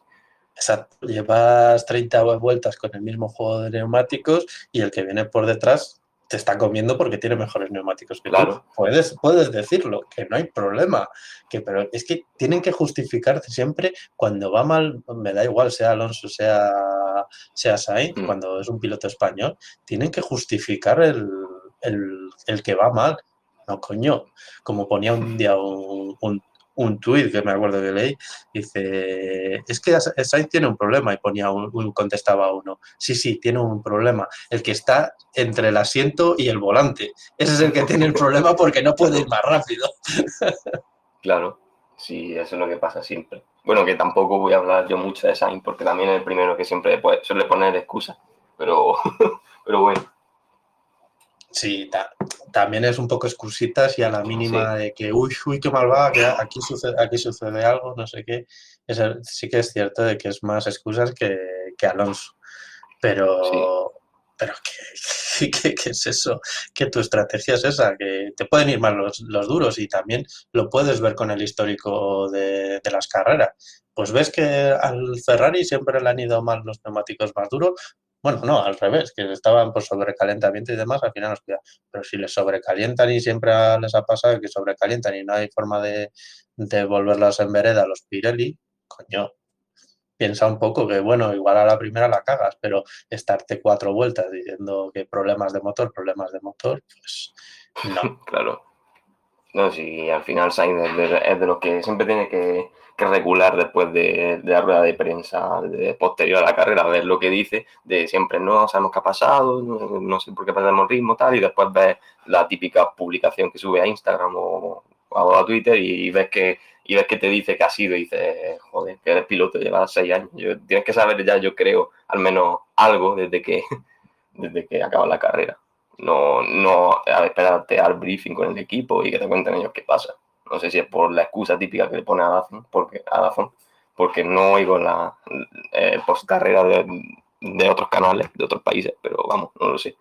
Exacto, llevas 30 vueltas con el mismo juego de neumáticos y el que viene por detrás te está comiendo porque tiene mejores neumáticos que claro. Puedes, puedes decirlo, que no hay problema. Que, pero es que tienen que justificarse siempre cuando va mal, me da igual, sea Alonso, sea, sea Sainz, mm. cuando es un piloto español, tienen que justificar el, el, que va mal. No, coño, como ponía un día un, un tuit que me acuerdo que leí, dice, es que Sainz tiene un problema y ponía un, contestaba uno, sí, sí, tiene un problema, el que está entre el asiento y el volante, ese es el que tiene el problema porque no puede ir más rápido. (laughs) Claro, sí, eso es lo que pasa siempre. Bueno, que tampoco voy a hablar yo mucho de Sainz porque también es el primero que siempre suele poner excusas, pero, (laughs) pero bueno. Sí, también es un poco excusitas y a la mínima de que, uy, uy, qué mal va, que aquí sucede, aquí sucede algo, no sé qué. sí que es cierto de que es más excusas que, que Alonso. Pero, pero ¿qué, (laughs) qué, es eso? Que tu estrategia es esa, que te pueden ir mal los, los duros y también lo puedes ver con el histórico de, de las carreras. Pues ves que al Ferrari siempre le han ido mal los neumáticos más duros, bueno, no, al revés, que estaban por sobrecalentamiento y demás, al final nos cuidan. Pero si les sobrecalientan y siempre les ha pasado que sobrecalientan y no hay forma de, de volverlas en vereda los Pirelli, coño, piensa un poco que, bueno, igual a la primera la cagas, pero estarte cuatro vueltas diciendo que problemas de motor, problemas de motor, pues no. (laughs) claro. No, si al final Sainz de, es de los que siempre tiene que que regular después de, la rueda de prensa de posterior a la carrera, ver lo que dice, de siempre no sabemos qué ha pasado, no, sé por qué perdemos ritmo, tal, y después ves la típica publicación que sube a Instagram o, a Twitter y ves que y ves que te dice que ha sido y dices, joder, que eres piloto, llevas seis años. tienes que saber ya, yo creo, al menos algo desde que, (laughs) desde que acaba la carrera. No, no a esperarte al briefing con el equipo y que te cuenten ellos qué pasa. No sé si es por la excusa típica que le pone a Dazón, porque, a porque no oigo la eh, post carrera de, de otros canales, de otros países, pero vamos, no lo sé.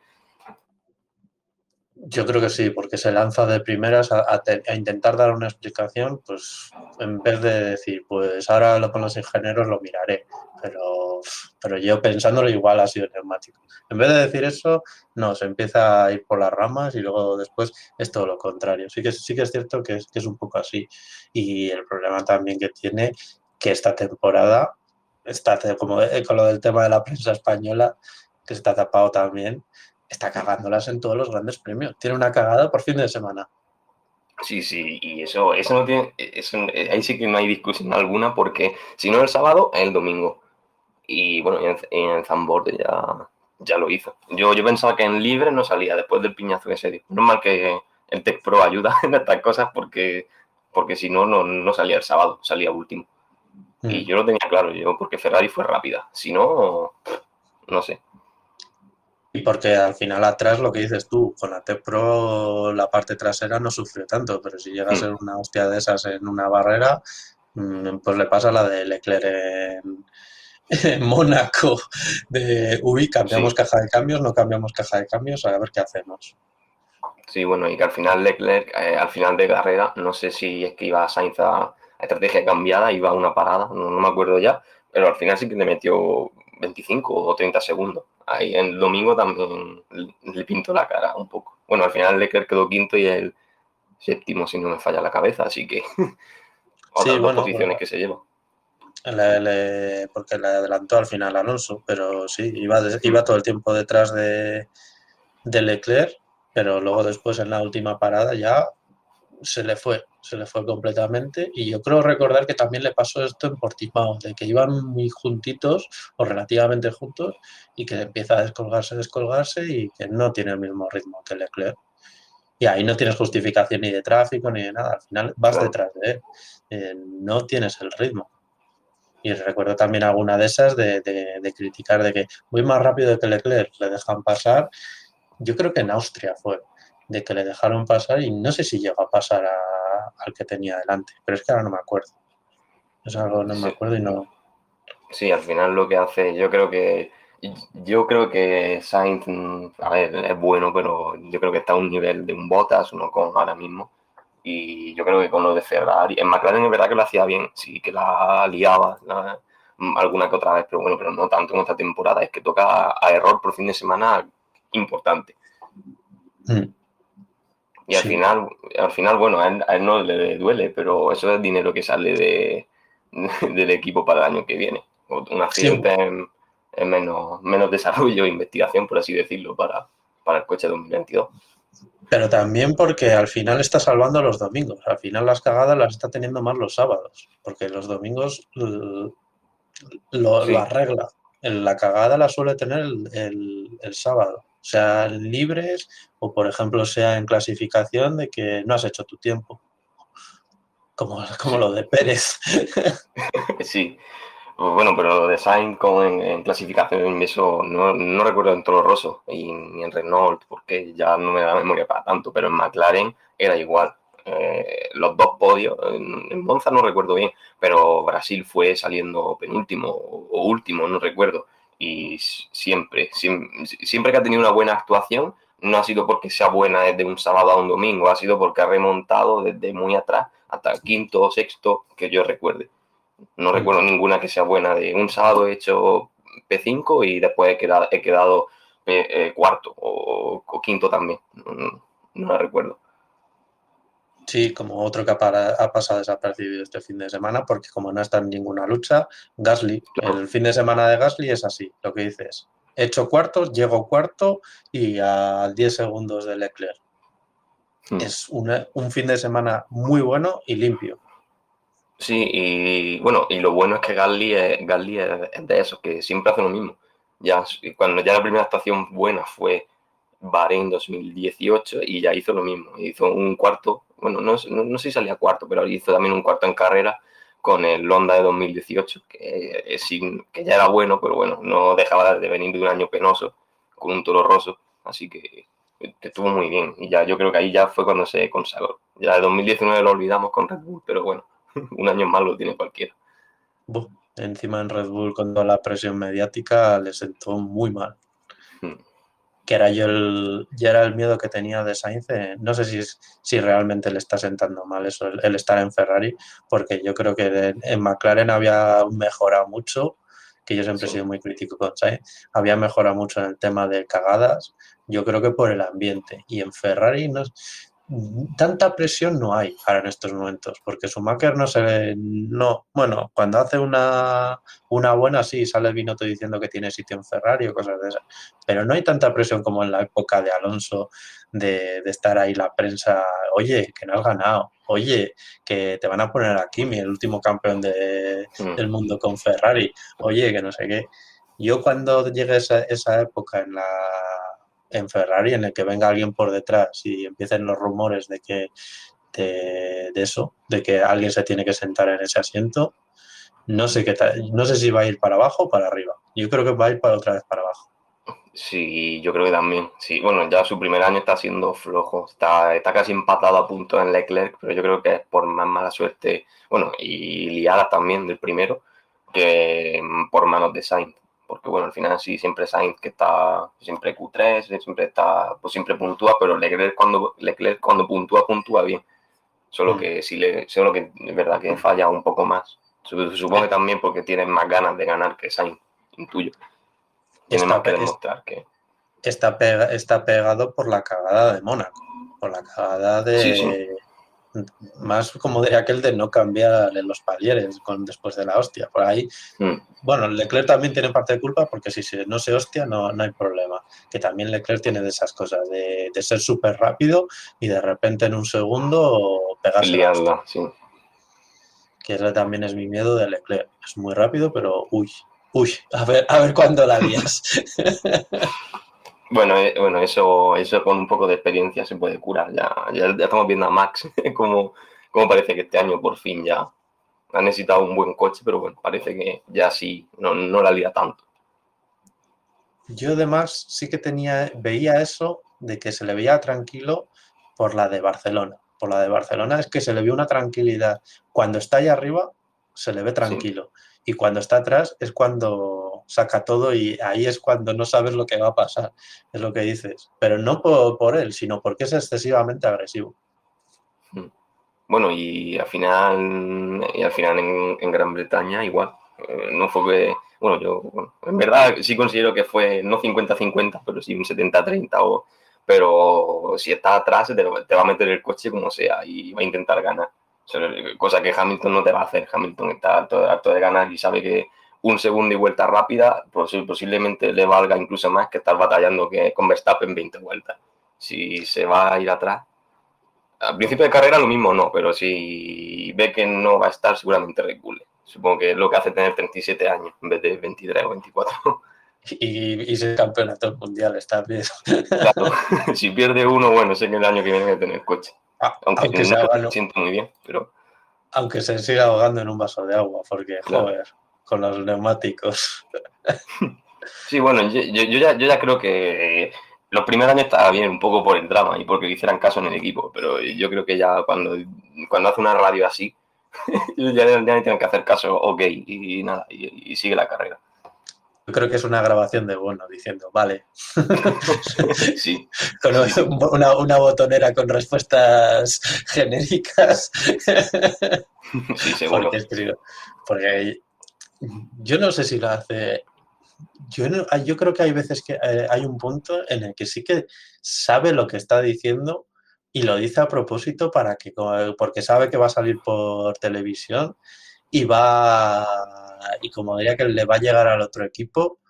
Yo creo que sí, porque se lanza de primeras a, intentar dar una explicación, pues en vez de decir, pues ahora lo con los ingenieros lo miraré, pero, pero yo pensándolo igual ha sido neumático. En vez de decir eso, no, se empieza a ir por las ramas y luego después es todo lo contrario. Sí que, sí que es cierto que es, que es un poco así. Y el problema también que tiene que esta temporada, está como con lo del tema de la prensa española, que está tapado también, está cagándolas en todos los grandes premios. Tiene una cagada por fin de semana. Sí, sí, y eso, eso no tiene, eso, ahí sí que no hay discusión alguna, porque si no el sábado, el domingo. Y bueno, en, en Zambord ya, ya lo hizo. Yo, yo pensaba que en libre no salía después del piñazo que se dio. mal que el Tech Pro ayuda (laughs) en estas cosas porque, porque si no, no salía el sábado, salía último. Y mm. yo lo tenía claro, yo, porque Ferrari fue rápida. Si no, no sé. Y porque al final atrás lo que dices tú, con la T Pro la parte trasera no sufrió tanto, pero si llega a mm. ser una hostia de esas en una barrera, mm, pues le pasa la de Leclerc en, (laughs) Mónaco, de uy, cambiamos caja de cambios, no cambiamos caja de cambios, a ver qué hacemos. Sí, bueno, y que al final Leclerc, eh, al final de carrera, no sé si es que iba a Sainz a, estrategia cambiada, iba a una parada, no, me acuerdo ya, pero al final sí que le metió 25 o 30 segundos. Ahí en el domingo también le pintó la cara un poco. Bueno, al final Leclerc quedó quinto y el séptimo, si no me falla la cabeza, así que (laughs) otras dos posiciones que se lleva. porque le adelantó al final Alonso, pero sí, iba, iba todo el tiempo detrás de, de Leclerc, pero luego después en la última parada ya se le fue, se le fue completamente. Y yo creo recordar que también le pasó esto en Portimao, de que iban muy juntitos o relativamente juntos y que empieza a descolgarse, descolgarse y que no tiene el mismo ritmo que Leclerc. Y ahí no tienes justificación ni de tráfico ni de nada. Al final vas detrás de él. Eh, no tienes el ritmo. Y recuerdo también alguna de esas de, de, criticar de que voy más rápido que Leclerc, le dejan pasar. Yo creo que en Austria fue de que le dejaron pasar y no sé si llegó a pasar al que tenía delante, pero es que ahora no me acuerdo. Es algo no me acuerdo y no. Sí, al final lo que hace, yo creo que yo creo que Sainz, a ver, es bueno, pero yo creo que está a un nivel de un Bottas, uno con ahora mismo. Y yo creo que con lo de Ferrari, en McLaren es verdad que lo hacía bien, sí, que la liaba alguna que otra vez, pero bueno, pero no tanto en esta temporada, es que toca a error por fin de semana importante. Mm. Y al final, al final, bueno, a él, no le duele, pero eso es dinero que sale de, (laughs) del equipo para el año que viene. Un accidente en, menos, menos desarrollo e (laughs) investigación, por así decirlo, para, para el coche 2022. Pero también porque al final está salvando los domingos. Al final las cagadas las está teniendo más los sábados. Porque los domingos lo, arregla. La cagada la suele tener el, el sábado sean libres o, por ejemplo, sea en clasificación de que no has hecho tu tiempo. Como, como lo de Pérez. (laughs) Sí. Bueno, pero lo de Sainz en, clasificación, eso no, no recuerdo en Toro Rosso y ni en Renault, porque ya no me da memoria para tanto, pero en McLaren era igual. Eh, los dos podios, en, Monza no recuerdo bien, pero Brasil fue saliendo penúltimo o último, no recuerdo y siempre, siempre, que ha tenido una buena actuación, no ha sido porque sea buena desde un sábado a un domingo, ha sido porque ha remontado desde muy atrás hasta el quinto o sexto que yo recuerde. No recuerdo ninguna que sea buena de un sábado he hecho P5 y después he quedado, he quedado eh, eh, cuarto o, quinto también. No, no, la recuerdo. Sí, como otro que ha, pasado desapercibido este fin de semana, porque como no está en ninguna lucha, Gasly, el fin de semana de Gasly es así, lo que dices. He hecho cuartos, llego cuarto y a 10 segundos de Leclerc. Hmm. Es un fin de semana muy bueno y limpio. Sí, y bueno, y lo bueno es que Gasly es, Gasly es de esos, que siempre hace lo mismo. Ya, cuando ya la primera estación buena fue Bahrein 2018 y ya hizo lo mismo. Hizo un cuarto bueno, no, no, sé si salía cuarto, pero hizo también un cuarto en carrera con el Honda de 2018, que, eh, que ya era bueno, pero bueno, no dejaba de venir de un año penoso con un toro roso, así que, estuvo muy bien. Y ya yo creo que ahí ya fue cuando se consagró. Ya de 2019 lo olvidamos con Red Bull, pero bueno, (laughs) un año más lo tiene cualquiera. encima en Red Bull con toda la presión mediática le sentó muy mal. Hmm que era yo el, ya era el miedo que tenía de Sainz. no sé si, si realmente le está sentando mal eso, el, estar en Ferrari, porque yo creo que en McLaren había mejorado mucho, que yo siempre he sido muy crítico con Sainz, había mejorado mucho en el tema de cagadas, yo creo que por el ambiente. Y en Ferrari no, tanta presión no hay ahora en estos momentos, porque Schumacher no se no, bueno, cuando hace una, una buena sí sale Binotto diciendo que tiene sitio en Ferrari o cosas de esas, pero no hay tanta presión como en la época de Alonso de, estar ahí la prensa, oye, que no has ganado, oye, que te van a poner aquí, mi el último campeón de, mm. del mundo con Ferrari, oye, que no sé qué. Yo cuando llegue esa, esa época en la en Ferrari en el que venga alguien por detrás y empiecen los rumores de que de, eso, de que alguien se tiene que sentar en ese asiento, no sé qué tal, no sé si va a ir para abajo o para arriba. Yo creo que va a ir para otra vez para abajo. Sí, yo creo que también. Sí, bueno, ya su primer año está siendo flojo. Está, está casi empatado a punto en Leclerc, pero yo creo que es por más mala suerte, bueno, y liada también del primero, que por manos de Sainz porque bueno, al final sí, siempre Sainz que está siempre Q3, siempre está, pues siempre puntúa, pero Leclerc cuando, Leclerc cuando puntúa, puntúa bien. Solo mm. que sí le, solo que es verdad que falla un poco más. Supongo que también porque tiene más ganas de ganar que Sainz, intuyo. Tiene más que demostrar que. Está, está pegado por la cagada de Mónaco, por la cagada de, más como de aquel de no cambiar los palieres con, después de la hostia. Por ahí, mm. bueno, Leclerc también tiene parte de culpa porque si no se hostia no, no hay problema. Que también Leclerc tiene de esas cosas, de, ser súper rápido y de repente en un segundo pegarse. Liarla, sí. Que ese también es mi miedo de Leclerc. Es muy rápido, pero uy, uy, a ver, a ver cuándo la lías. (laughs) Bueno, eh, bueno eso, eso con un poco de experiencia se puede curar. Ya, ya, estamos viendo a Max (laughs) como, como parece que este año por fin ya ha necesitado un buen coche, pero bueno, parece que ya sí, no, no la lía tanto. Yo además sí que tenía, veía eso de que se le veía tranquilo por la de Barcelona. Por la de Barcelona es que se le vio una tranquilidad. Cuando está ahí arriba, se le ve tranquilo. Y cuando está atrás es cuando saca todo y ahí es cuando no sabes lo que va a pasar, es lo que dices. Pero no por, él, sino porque es excesivamente agresivo. Hmm. Bueno, y al final, y al final en, Gran Bretaña igual. Eh, no fue que, bueno, yo en verdad sí considero que fue no 50-50, pero sí un 70-30 o pero si está atrás te, va a meter el coche como sea y va a intentar ganar. cosa que Hamilton no te va a hacer. Hamilton está harto de ganar y sabe que un segundo y vuelta rápida, pues posiblemente le valga incluso más que estar batallando que con Verstappen 20 vueltas. Si se va a ir atrás. Al principio de carrera lo mismo no, pero si ve que no va a estar, seguramente recule. Supongo que es lo que hace tener 37 años en vez de 23 o 24. (laughs) Y, y ser campeonato mundial está bien. Claro, (laughs) (laughs) si pierde uno, bueno, sé que el año que viene va a tener coche. Ah, aunque, se no siento muy bien, pero... Aunque se siga ahogando en un vaso de agua, porque, joder con los neumáticos. Sí, bueno, yo, ya, yo ya creo que los primeros años estaba bien, un poco por el drama y porque hicieran caso en el equipo, pero yo creo que ya cuando, cuando hace una radio así, (laughs) ya, ya tienen que hacer caso, ok, y, nada, y, sigue la carrera. Yo creo que es una grabación de bueno diciendo, vale. (laughs) sí. (laughs) con Una, una, botonera con respuestas genéricas. sí, seguro. porque yo no sé si lo hace. Yo, yo creo que hay veces que eh, hay un punto en el que sí que sabe lo que está diciendo y lo dice a propósito para que, porque sabe que va a salir por televisión y va, y como diría que le va a llegar al otro equipo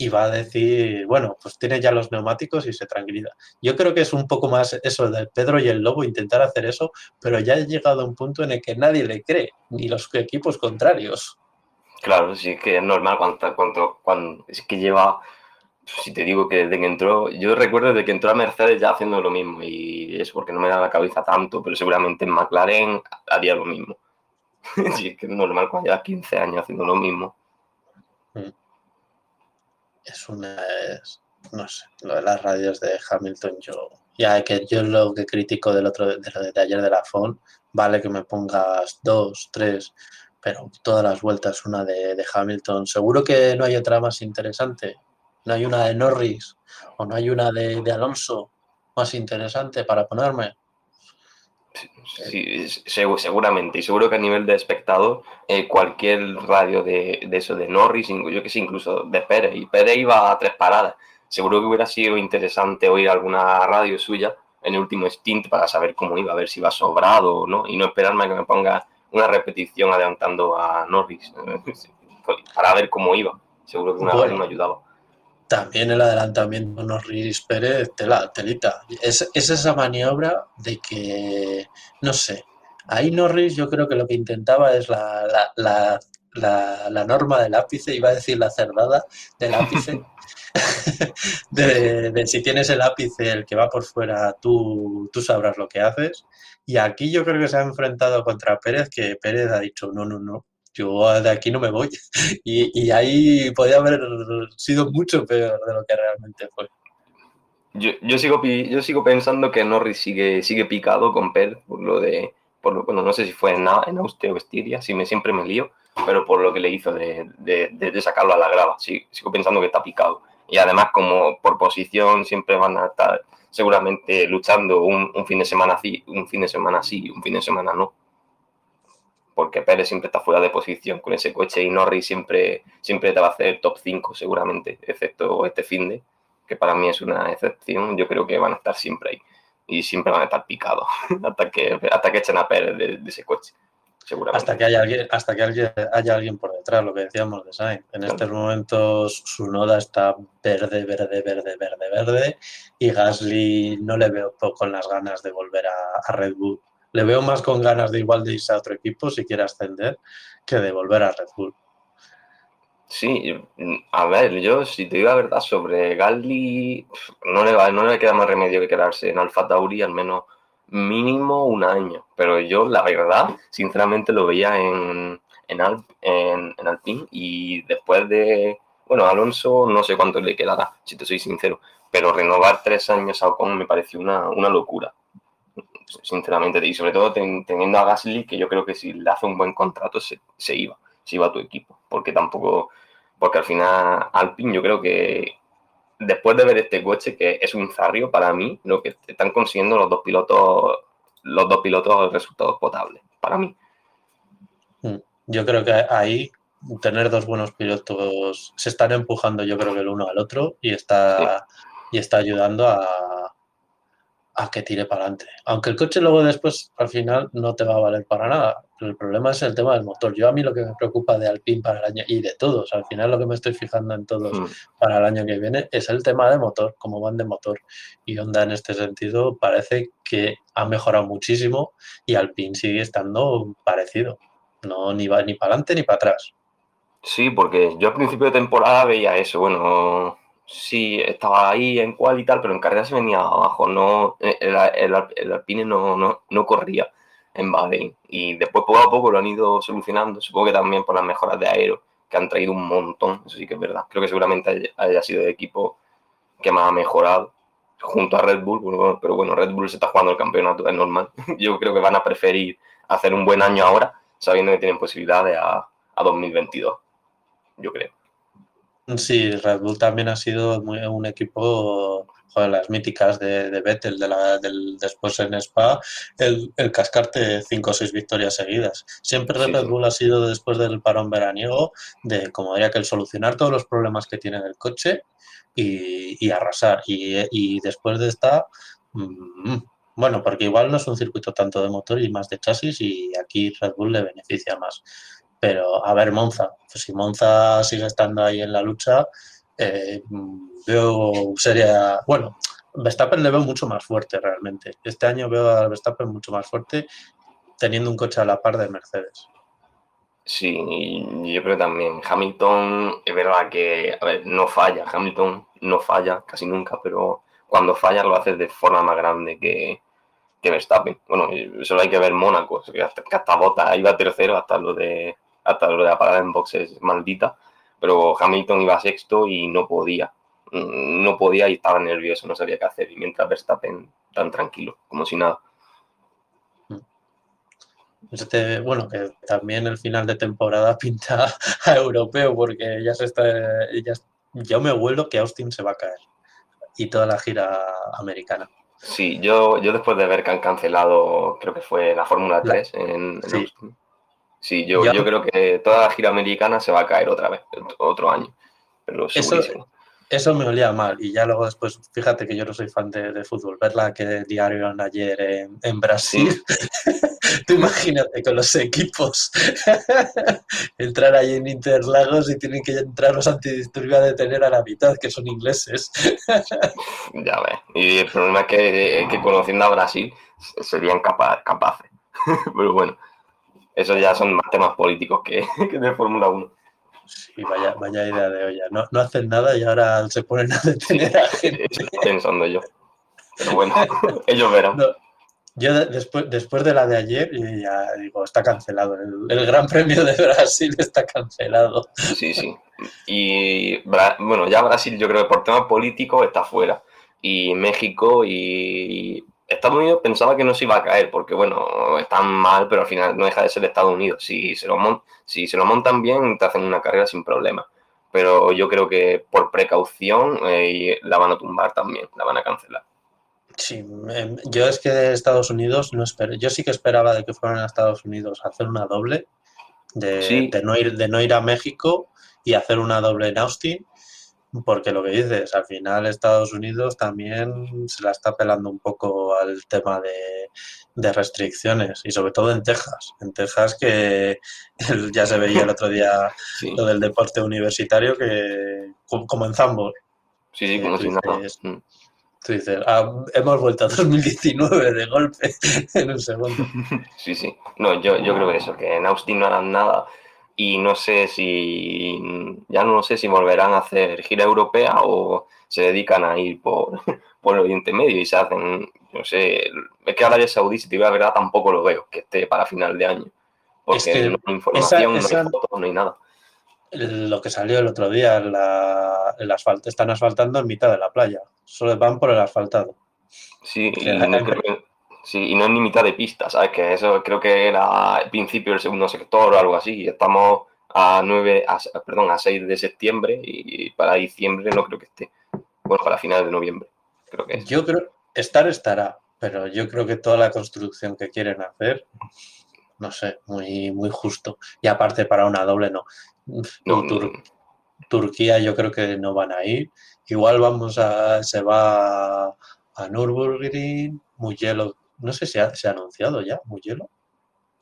y va a decir, bueno, pues tiene ya los neumáticos y se tranquiliza. Yo creo que es un poco más eso de Pedro y el Lobo, intentar hacer eso, pero ya ha llegado a un punto en el que nadie le cree, ni los equipos contrarios. Claro, sí que es normal cuando, cuando, cuando es que lleva, si te digo que desde que entró, yo recuerdo desde que entró a Mercedes ya haciendo lo mismo y es porque no me da la cabeza tanto, pero seguramente en McLaren haría lo mismo. (laughs) sí, es que es normal cuando lleva 15 años haciendo lo mismo. Mm. Es una, no sé, lo de las radios de Hamilton, yo, ya que yo lo que critico del otro, de de ayer de la FON, vale que me pongas dos, tres, pero todas las vueltas una de, Hamilton. Seguro que no hay otra más interesante. No hay una de Norris o no hay una de, Alonso más interesante para ponerme. Sí, seguramente. Y seguro que a nivel de espectador, eh, cualquier radio de, eso de Norris, yo que sé, incluso de Pérez, y Pérez iba a tres paradas. Seguro que hubiera sido interesante oír alguna radio suya en el último stint para saber cómo iba, a ver si iba sobrado o no, y no esperarme a que me ponga una repetición adelantando a Norris (laughs) para ver cómo iba. Seguro que una vez me ayudaba. También el adelantamiento Norris Pérez, tela, telita. Es, es esa maniobra de que, no sé, ahí Norris yo creo que lo que intentaba es la, la, la, la norma del ápice, iba a decir la cerdada del ápice. (laughs) (laughs) de, si tienes el ápice, el que va por fuera, tú, tú sabrás lo que haces. Y aquí yo creo que se ha enfrentado contra Pérez, que Pérez ha dicho, no, no, no, yo de aquí no me voy. (laughs) Y, ahí podía haber sido mucho peor de lo que realmente fue. Yo, yo, sigo, yo sigo pensando que Norris sigue, sigue picado con Pérez por lo de, por lo, bueno, no sé si fue en, en Austria o Estiria, si me, siempre me lío, pero por lo que le hizo de, de, sacarlo a la grava. Sigo pensando que está picado y además como por posición siempre van a estar seguramente luchando un, fin de semana así, un fin de semana sí, un fin de semana no. Porque Pérez siempre está fuera de posición con ese coche y Norris siempre, siempre te va a hacer top 5 seguramente, excepto este fin de, que para mí es una excepción, yo creo que van a estar siempre ahí y siempre van a estar picados (laughs) hasta que, hasta que echen a Pérez de ese coche. Hasta que haya alguien, hasta que haya alguien por detrás, lo que decíamos de Sainz. En estos momentos su noda está verde, verde, verde, verde, verde. Y Gasly no le veo con las ganas de volver a, Red Bull. Le veo más con ganas de igual de irse a otro equipo si quiere ascender que de volver a Red Bull. Sí, a ver, yo si te digo la verdad sobre Gasly, no le, va, no le queda más remedio que quedarse en Alfa Tauri, al menos mínimo un año, pero yo la verdad, sinceramente lo veía en, en, en, Alpine y después de, bueno, Alonso no sé cuánto le quedará, si te soy sincero, pero renovar tres años a Ocon me pareció una, una locura, sinceramente, y sobre todo teniendo a Gasly, que yo creo que si le hace un buen contrato se, se iba, se iba a tu equipo, porque tampoco, porque al final Alpine yo creo que después de ver este coche, que es un zarrio para mí, lo que están consiguiendo los dos pilotos, los dos pilotos resultados potables, para mí. Mm, yo creo que ahí tener dos buenos pilotos se están empujando, yo creo que el uno al otro, y está, y está ayudando a, a que tire para adelante. Aunque el coche luego después al final no te va a valer para nada. El problema es el tema del motor. Yo a mí lo que me preocupa de Alpine para el año y de todos, al final lo que me estoy fijando en todos hmm. para el año que viene es el tema de motor, cómo van de motor. Y Honda en este sentido parece que ha mejorado muchísimo y Alpine sigue estando parecido. No ni va ni para adelante ni para atrás. Sí, porque yo al principio de temporada veía eso. Bueno, sí estaba ahí en cual y tal, pero en carrera se venía abajo, no, eh, el, el, Alpine no, no, no, corría en Bahrein. Y después poco a poco lo han ido solucionando, supongo que también por las mejoras de aero, que han traído un montón, eso sí que es verdad. Creo que seguramente haya, sido el equipo que más ha mejorado junto a Red Bull, pero bueno, Red Bull se está jugando el campeonato, es normal. (laughs) Yo creo que van a preferir hacer un buen año ahora, sabiendo que tienen posibilidades a, a 2022, yo creo. Sí, Red Bull también ha sido muy, un equipo, joder, las míticas de, de Vettel, de la, del, después en Spa, el, el, cascarte cinco o seis victorias seguidas. Siempre Red Bull ha sido después del parón veraniego de, como diría que el solucionar todos los problemas que tiene el coche y, y arrasar. Y, y, después de esta, mmm, bueno, porque igual no es un circuito tanto de motor y más de chasis y aquí Red Bull le beneficia más. Pero a ver, Monza, si Monza sigue estando ahí en la lucha, eh, veo sería, bueno, Verstappen le veo mucho más fuerte realmente. Este año veo a Verstappen mucho más fuerte teniendo un coche a la par de Mercedes. Sí, yo creo también. Hamilton, es verdad que, a ver, no falla. Hamilton no falla casi nunca, pero cuando falla lo hace de forma más grande que, que Verstappen. Bueno, solo hay que ver Mónaco, que hasta, que hasta Bota iba tercero hasta lo de hasta lo de la parada en boxes maldita, pero Hamilton iba sexto y no podía, mm, no podía y estaba nervioso, no sabía qué hacer, y mientras Verstappen tan tranquilo, como si nada. Este, bueno, que también el final de temporada (laughs) pinta a europeo porque ya se está, ya, yo me vuelo que Austin se va a caer. Y toda la gira americana. Sí, yo, yo después de ver que han cancelado, creo que fue la Fórmula 3 en, Austin, Sí, yo, yo creo que toda la gira americana se va a caer otra vez, otro año. Pero eso, eso me olía mal. Y ya luego después, fíjate que yo no soy fan de, fútbol, verla que diario ayer en, Brasil. (laughs) Tú imagínate con los equipos (laughs) entrar ahí en Interlagos y tienen que entrar los antidisturbios a detener a la mitad, que son ingleses. (laughs) ya ves. Y el problema es que, conociendo a Brasil serían capaces. Pero bueno, esos ya son más temas políticos que, (laughs) que de Fórmula 1. Sí, vaya, vaya idea de olla. No, no hacen nada y ahora se ponen a detener a gente. pensando yo. Pero bueno, (laughs) ellos verán. yo después, después de la de ayer ya digo, está cancelado. El, Gran Premio de Brasil (laughs) está cancelado. Sí, sí. Y bueno, ya Brasil yo creo que por temas políticos está fuera. Y México y Estados Unidos pensaba que no se iba a caer, porque bueno, están mal, pero al final no deja de ser Estados Unidos. Si se lo, si se lo montan bien, te hacen una carrera sin problema. Pero yo creo que por precaución eh, la van a tumbar también, la van a cancelar. Sí, em, yo es que de Estados Unidos no espero. Yo sí que esperaba de que fueran a Estados Unidos a hacer una doble, de, de, no ir, de no ir a México y hacer una doble en Austin porque lo que dices, al final Estados Unidos también se la está pelando un poco al tema de, restricciones y sobre todo en Texas. En Texas que ya se veía el otro día (laughs) lo del deporte universitario que comenzamos. Sí, sí, como si nada. Mm. Tú dices, ah, hemos vuelto a 2019 de golpe (laughs) en un segundo. (laughs) Sí, sí. No, yo, yo creo que eso, que en Austin no harán nada y no sé si, ya no sé si volverán a hacer gira europea o se dedican a ir por, (laughs) por el Oriente Medio y se hacen, no sé, es que Arabia Saudí, si te digo la verdad, tampoco lo veo, que esté para final de año, porque no hay información, no hay fotos, no hay nada. Lo que salió el otro día, la, el asfalto, están asfaltando en mitad de la playa, solo van por el asfaltado. Sí, y no creo Sí, y no es ni mitad de pista, ¿sabes? Que eso creo que era el principio del segundo sector o algo así. Estamos a 9, perdón, a 6 de septiembre y para diciembre no creo que esté. Bueno, para finales de noviembre, creo que Yo creo, estar estará, pero yo creo que toda la construcción que quieren hacer, no sé, muy, muy justo. Y aparte para una doble no. Turquía yo creo que no van a ir. Igual vamos a, se va a Nürburgring, Mugello no sé si se ha anunciado ya, Mugello.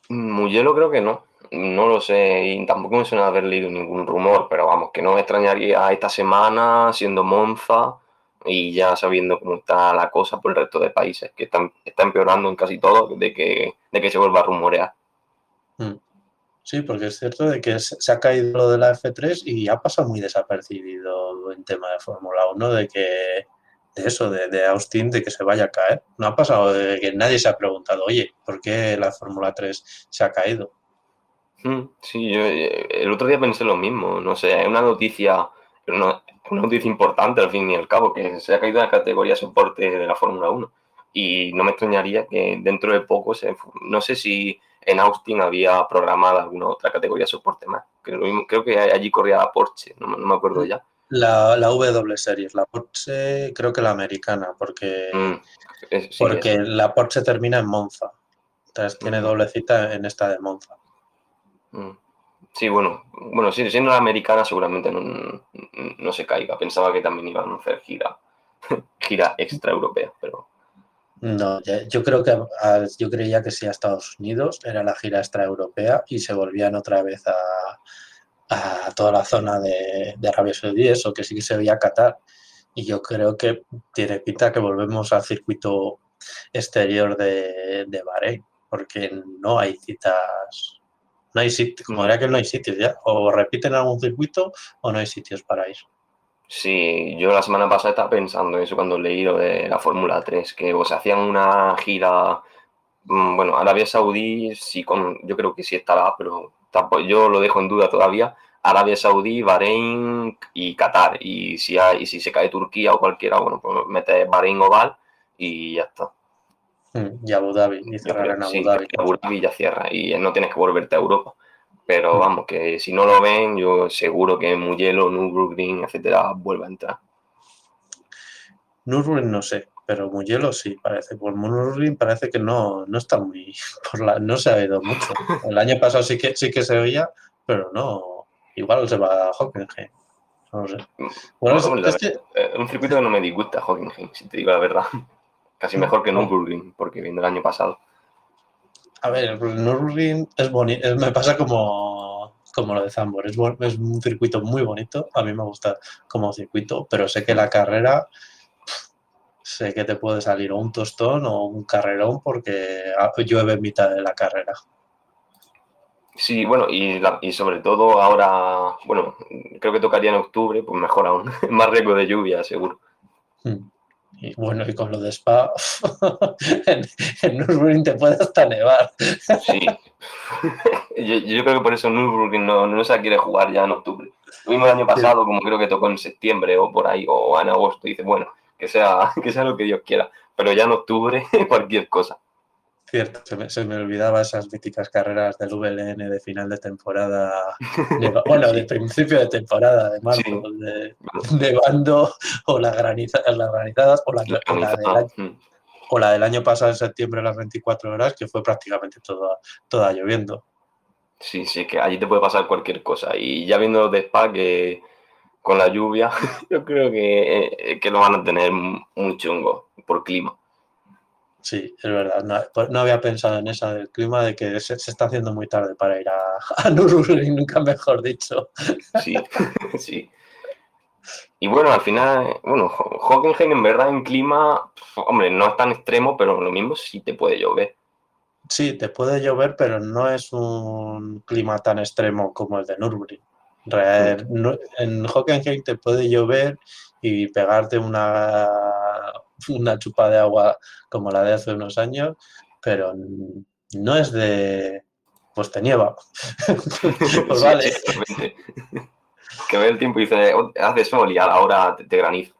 Mugello creo que no. No lo sé y tampoco me suena haber leído ningún rumor, pero vamos, que no me extrañaría esta semana siendo Monza y ya sabiendo cómo está la cosa por el resto de países, que están, está empeorando en casi todo, de que, de que se vuelva a rumorear. Mm. Sí, porque es cierto de que se ha caído lo de la F3 y ha pasado muy desapercibido en tema de Fórmula 1, de que de eso, de, Austin, de que se vaya a caer. No ha pasado de que nadie se ha preguntado, oye, ¿por qué la Fórmula 3 se ha caído? Hmm, sí, yo eh, el otro día pensé lo mismo. No sé, hay una noticia, una, una noticia importante al fin y al cabo, que se ha caído la categoría soporte de la Fórmula 1. Y no me extrañaría que dentro de poco, se, no sé si en Austin había programada alguna otra categoría soporte más. Creo, que allí corría la Porsche, no, no me acuerdo ya. La, la W Series, la Porsche, creo que la americana, porque, mm, porque la Porsche termina en Monza. Entonces tiene doble cita en esta de Monza. Mm. Sí, bueno, bueno, sí, siendo la americana seguramente no, se caiga. Pensaba que también iban a hacer gira, (laughs) gira extra europea, pero. No, yo creo que yo creía que sí a Estados Unidos era la gira extra europea y se volvían otra vez a, a toda la zona de, de Arabia Saudí, eso que sí que se veía Qatar. Y yo creo que tiene pinta que volvemos al circuito exterior de, de Bahrein, porque no hay citas, no hay sitios, como era que no hay sitios ya, o repiten algún circuito o no hay sitios para ir. Sí, yo la semana pasada estaba pensando en eso cuando leí lo de la Fórmula 3, que o se hacían una gira, mm, bueno, Arabia Saudí, sí, con, yo creo que sí estará, pero yo lo dejo en duda todavía, Arabia Saudí, Bahrein y Qatar. Y si, hay, y si se cae Turquía o cualquiera, bueno, pues mete Bahrein Oval y ya está. Mm, y Abu Dhabi, y cerrar Abu Dhabi. Abu Dhabi ya cierra y no tienes que volverte a Europa. Pero mm. vamos, que si no lo ven, yo seguro que Mugello, Nürburgring, etcétera, vuelva a entrar. Nürburgring no sé, pero Mugello sí, parece. Por Nürburgring parece que no, no está muy. (laughs) Por la, no se ha oído mucho. El año pasado sí que, sí que se oía, pero no. Igual se va a Hockenheim. No sé. Bueno, Bueno, es- la es que- Eh, un circuito que no me disgusta, Hockenheim, si te digo la verdad. Casi mejor que Nürburgring, porque viene el año pasado. A ver, Nürburgring es bonito, me pasa como, como lo de Zambor, es, es un circuito muy bonito, a mí me gusta como circuito, pero sé que la carrera, sé que te puede salir o un tostón o un carrerón porque ah, llueve en mitad de la carrera. Sí, bueno, y, la- y sobre todo ahora, bueno, creo que tocaría en octubre, pues mejor aún. (laughs) Más riesgo de lluvia, seguro. Mm. Y bueno, y con lo de Spa, (laughs) en, en Nürburgring te puede hasta nevar. Sí. yo, yo creo que por eso Nürburgring no, no se quiere jugar ya en octubre. Lo mismo el año pasado, como creo que tocó en septiembre o por ahí, o en agosto, dice, bueno, que sea, (laughs) que sea lo que Dios quiera. Pero ya en octubre, (laughs) cualquier cosa. Cierto, se me, se me olvidaba esas míticas carreras del VLN de final de temporada, bueno, de (laughs) principio de temporada, de marzo, Sí. de, nevando, o la graniza, las granizadas, o la, o, la del año, Mm. o la del año pasado en septiembre, las 24 horas, que fue prácticamente toda, toda lloviendo. Sí, sí, que allí te puede pasar cualquier cosa. Y ya viendo de Spa que con la lluvia, (laughs) yo creo que, eh, que lo van a tener muy chungo por clima. Sí, es verdad, no, pues no había pensado en esa del clima, de que se, se está haciendo muy tarde para ir a, (laughs) a Nürburgring, nunca mejor dicho. Sí, (laughs) sí. Y bueno, al final, bueno, Ho- Hockenheim en verdad en clima, hombre, no es tan extremo, pero lo mismo sí te puede llover. Sí, te puede llover, pero no es un clima tan extremo como el de Nürburgring. Real- no- en Hockenheim te puede llover y pegarte una, una chupa de agua como la de hace unos años, pero no es de... Pues te nieva. (laughs) pues vale. sí. Que ve el tiempo y dice, "Oh, hace sol y a la hora te, te graniza.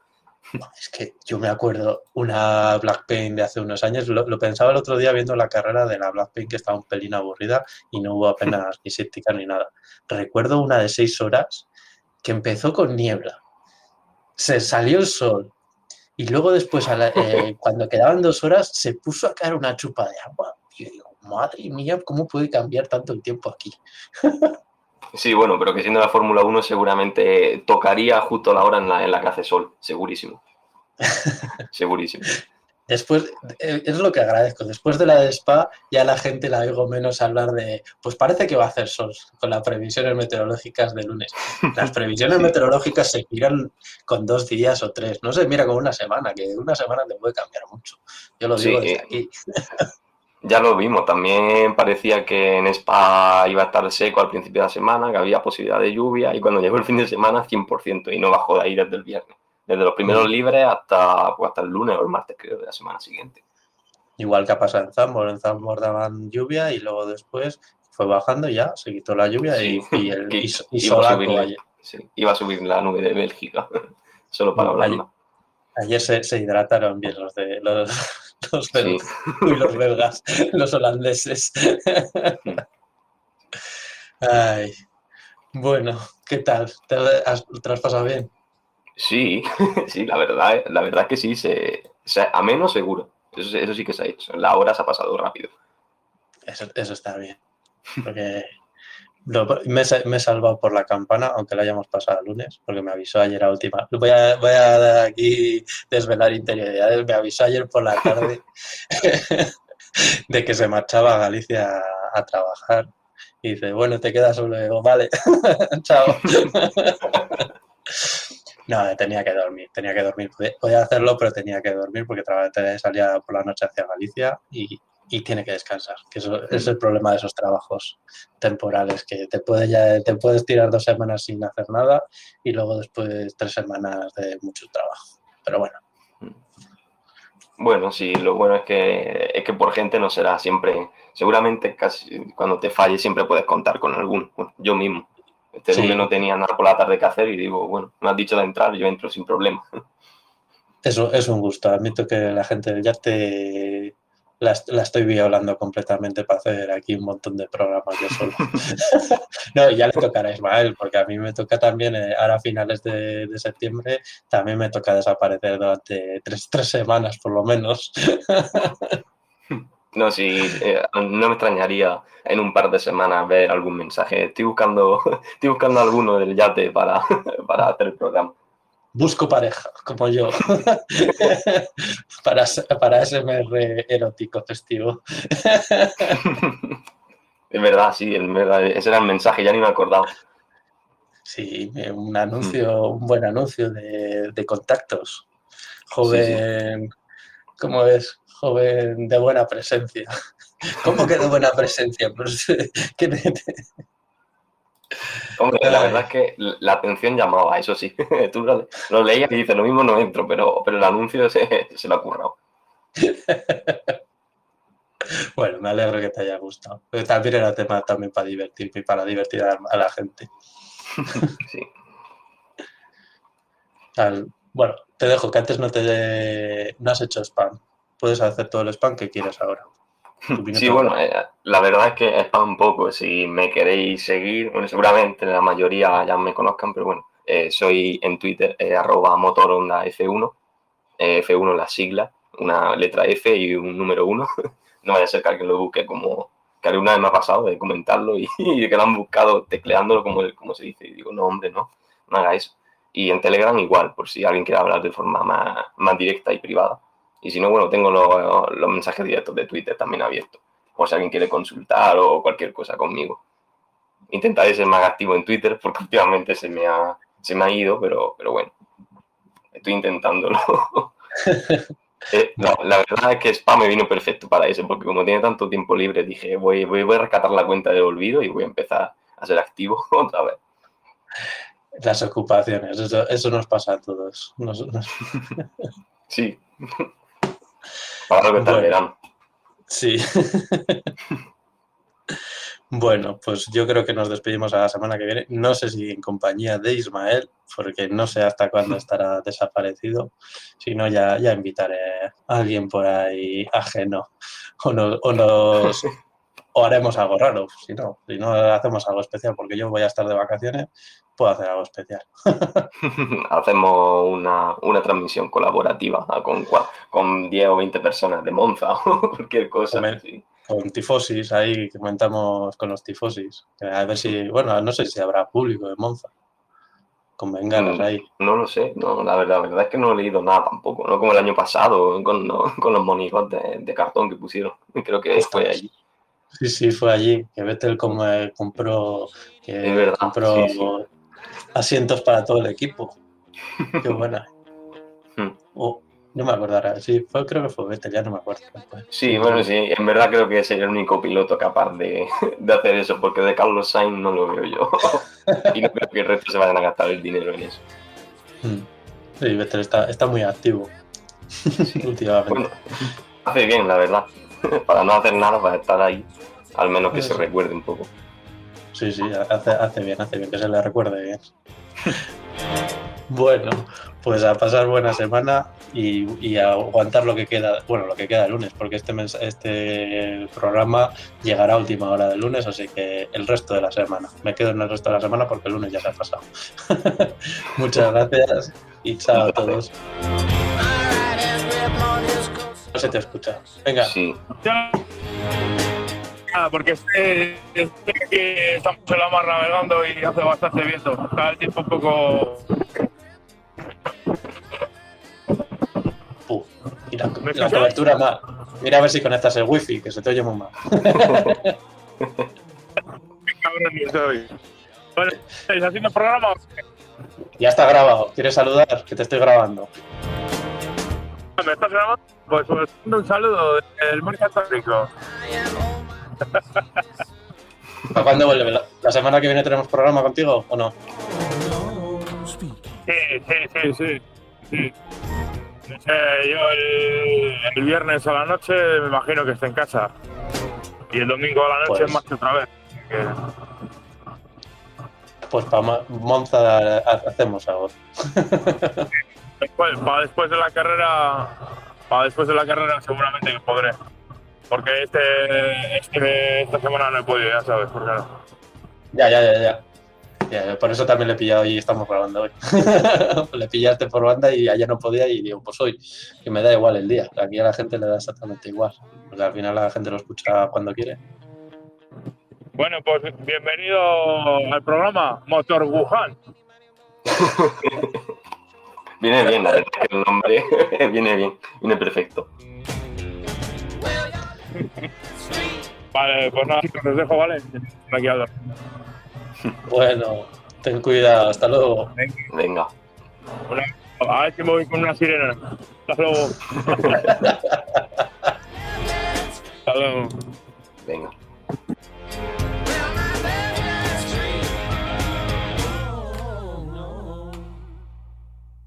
Es que yo me acuerdo una Blackpink de hace unos años, lo, lo pensaba el otro día viendo la carrera de la Blackpink que estaba un pelín aburrida y no hubo apenas (laughs) ni séptica ni nada. Recuerdo una de seis horas que empezó con niebla, se salió el sol y luego después, a la- eh, (laughs) cuando quedaban dos horas, se puso a caer una chupa de agua. Y yo digo, madre mía, ¿cómo puede cambiar tanto el tiempo aquí? (laughs) Sí, bueno, pero que siendo la Fórmula 1 seguramente tocaría justo la hora en la, en la que hace sol, segurísimo. (laughs) segurísimo. Después, eh, es lo que agradezco. Después de la de Spa, ya la gente la oigo menos hablar de, pues parece que va a hacer sol con las previsiones meteorológicas de lunes. Las (laughs) previsiones Sí. meteorológicas se miran con dos días o tres, no se mira con una semana, que una semana te puede cambiar mucho. Yo lo digo Sí, desde eh, aquí. (laughs) Ya lo vimos, también parecía que en Spa iba a estar seco al principio de la semana, que había posibilidad de lluvia y cuando llegó el fin de semana 100% y no bajó de ahí desde el viernes. Desde los primeros Mm. libres hasta, pues, hasta el lunes o el martes, creo, de la semana siguiente. Igual que ha pasado en Zambor. En Zambor daban lluvia y luego después fue bajando y ya, se quitó la lluvia y, Sí, y, el, (laughs) y, y iba a subir-. Sí, iba a subir la nube de Bélgica, (laughs) solo para hablarla. Ayer se, se hidrataron bien los de los, los, Sí. (laughs) uy, los belgas, los holandeses. (laughs) Ay, bueno, ¿qué tal? ¿Te has, te has pasado bien? Sí, (laughs) sí, la verdad, la verdad es que sí, se, se- a menos seguro. Eso, eso sí que se ha hecho. La hora se ha pasado rápido. Eso, eso está bien. Porque lo- me, me he salvado por la campana, aunque la hayamos pasado el lunes, porque me avisó ayer a última. Voy a, voy a aquí desvelar interioridades. Me avisó ayer por la tarde (laughs) de que se marchaba a Galicia a, a trabajar. Y dice, bueno, te quedas solo. Digo, vale, (laughs) chao. (laughs) No, tenía que dormir, tenía que dormir. Podía- hacerlo, pero tenía que dormir porque salía por la noche hacia Galicia y, y tiene que descansar. Que eso es el problema de esos trabajos temporales, que te, puede ya, te puedes tirar dos semanas sin hacer nada y luego después tres semanas de mucho trabajo. Pero bueno, Bueno, sí, lo bueno es que, es que por gente no será siempre. Seguramente casi cuando te falle siempre puedes contar con alguno. Bueno, yo mismo. Este Sí. no tenía nada por la tarde que hacer y digo, bueno, me has dicho de entrar, yo entro sin problema. eso es un gusto. Admito que la gente ya te... La, la estoy violando completamente para hacer aquí un montón de programas yo solo. (laughs) (laughs) no, ya le tocará a Ismael, porque a mí me toca también, eh, ahora a finales de, de septiembre, también me toca desaparecer durante tres, tres semanas por lo menos. (laughs) No, sí, eh, no me extrañaría en un par de semanas ver algún mensaje. Estoy buscando, estoy buscando alguno del yate para, para hacer el programa. Busco pareja, como yo, (laughs) para, para SMR erótico festivo. Es verdad, sí, es verdad, ese era el mensaje, ya ni me he acordado. Sí, un anuncio, un buen anuncio de, de contactos. Joven, ¿cómo es? Joven de buena presencia. (laughs) ¿Cómo que de buena presencia? Pues, (laughs) ¿qué te- Hombre, la verdad es que la atención llamaba, eso sí. (laughs) Tú lo, lo leías y dices, lo mismo no entro, pero, pero el anuncio se, se lo ha currado. (laughs) Bueno, me alegro que te haya gustado. También era tema también para divertirme y para divertir a, a la gente. (laughs) Sí. Al- bueno, te dejo que antes no te no has hecho spam. Puedes hacer todo el spam que quieras ahora. Sí, bueno, eh, la verdad es que está un poco, si me queréis seguir, bueno, seguramente la mayoría ya me conozcan, pero bueno, eh, soy en Twitter eh, arroba motoronda F1, eh, F1 la sigla, una letra F y un número 1. (laughs) No vaya a ser que alguien lo busque como que alguna vez me ha pasado de comentarlo y, (laughs) y que lo han buscado tecleándolo como, como se dice. Y digo, no, hombre, no, no haga eso. Y en Telegram igual, por si alguien quiere hablar de forma más, más directa y privada. Y si no, bueno, tengo los, los mensajes directos de Twitter también abiertos. Por si alguien quiere consultar o cualquier cosa conmigo. Intentaré ser más activo en Twitter porque (laughs) últimamente se me ha, se me ha ido, pero, pero bueno, estoy intentándolo. (laughs) Eh, la, la verdad es que Spam me vino perfecto para eso, porque como tiene tanto tiempo libre, dije, voy, voy, voy a rescatar la cuenta del olvido y voy a empezar a ser activo (laughs) otra vez. Las ocupaciones, eso, eso nos pasa a todos. Nos- nos- Sí. Para lo Bueno. verano. sí. (laughs) Bueno, pues yo creo que nos despedimos a la semana que viene. No sé si en compañía de Ismael, porque no sé hasta cuándo (laughs) estará desaparecido. Si no, ya, ya invitaré a alguien por ahí ajeno. O, no- o nos (laughs) o haremos algo raro. Si no, si no hacemos algo especial, porque yo voy a estar de vacaciones, puedo hacer algo especial. (laughs) (laughs) Hacemos una, una transmisión colaborativa con, con 10 o 20 personas de Monza (laughs) o cualquier cosa. Sí. Con tifosis, ahí que comentamos con los tifosis. A ver si, bueno, no sé si habrá público de Monza. Con bengalas Mm. ahí. No lo sé, no, la, verdad, la verdad es que no he leído nada tampoco, no como el año pasado con, lo- con los monigos de, de cartón que pusieron. Creo que fue Ostras. allí. Sí, sí, fue allí. Que Vettel como, eh, compró, que Es verdad, compró sí, sí. asientos para todo el equipo. (laughs) Qué buena. Hmm. Oh, no me acordará. Sí, fue, creo que fue Vettel, ya no me acuerdo. Sí, bueno, sí, en verdad creo que sería el único piloto capaz de, de hacer eso, porque de Carlos Sainz no lo veo yo. (laughs) y no creo que el resto se vayan a gastar el dinero en eso. Mm. Sí, Vettel está, está muy activo (laughs) últimamente. Bueno, hace bien, la verdad. (laughs) Para no hacer nada, para estar ahí, al menos que se recuerde un poco. Sí, sí, hace, hace bien, hace bien, que se le recuerde bien. (laughs) bueno, pues a pasar buena semana y, y a aguantar lo que queda, bueno, lo que queda el lunes, porque este, este programa llegará a última hora del lunes, así que el resto de la semana. Me quedo en el resto de la semana porque el lunes ya se ha pasado. (laughs) Muchas gracias y chao a todos. No se te escucha. Venga, Sí, Ah, porque este que estamos en la mar navegando y hace bastante viento. Está el tiempo un poco. pu, y la, ¿Me la cobertura mal. Mira a ver si conectas el wifi, que se te oye muy mal. Qué cabrón ni soy. Bueno, ¿estáis haciendo programa? Ya está grabado. ¿Quieres saludar? Que te estoy grabando. ¿Me estás grabando? Pues os mando un saludo del Murcia Tórico. ¿Para cuándo vuelve? ¿La, semana que viene tenemos programa contigo o no? Sí, sí, sí, sí. sí. Eh, yo el, el viernes a la noche me imagino que esté en casa. Y el domingo a la noche Pues- más que otra vez. Pues para Monza ha- hacemos algo. (laughs) Después, para después de la carrera, para después de la carrera seguramente que podré. Porque este, este- esta semana no he podido, ya sabes, no. Ya, ya, ya, ya. por eso también le he pillado y estamos grabando hoy. (laughs) le pillaste por banda y ayer no podía y digo, pues hoy, que me da igual el día. Aquí a la gente le da exactamente igual. Porque al final la gente lo escucha cuando quiere. Bueno, pues bienvenido al programa Motor Wuhan. (laughs) Viene bien, el nombre (laughs) viene bien, viene perfecto. Vale, pues nada, chicos, dejo, ¿vale? Aquí. Bueno, ten cuidado, hasta luego. Venga. A ver si me voy con una sirena. Hasta luego. (laughs) hasta luego. Venga.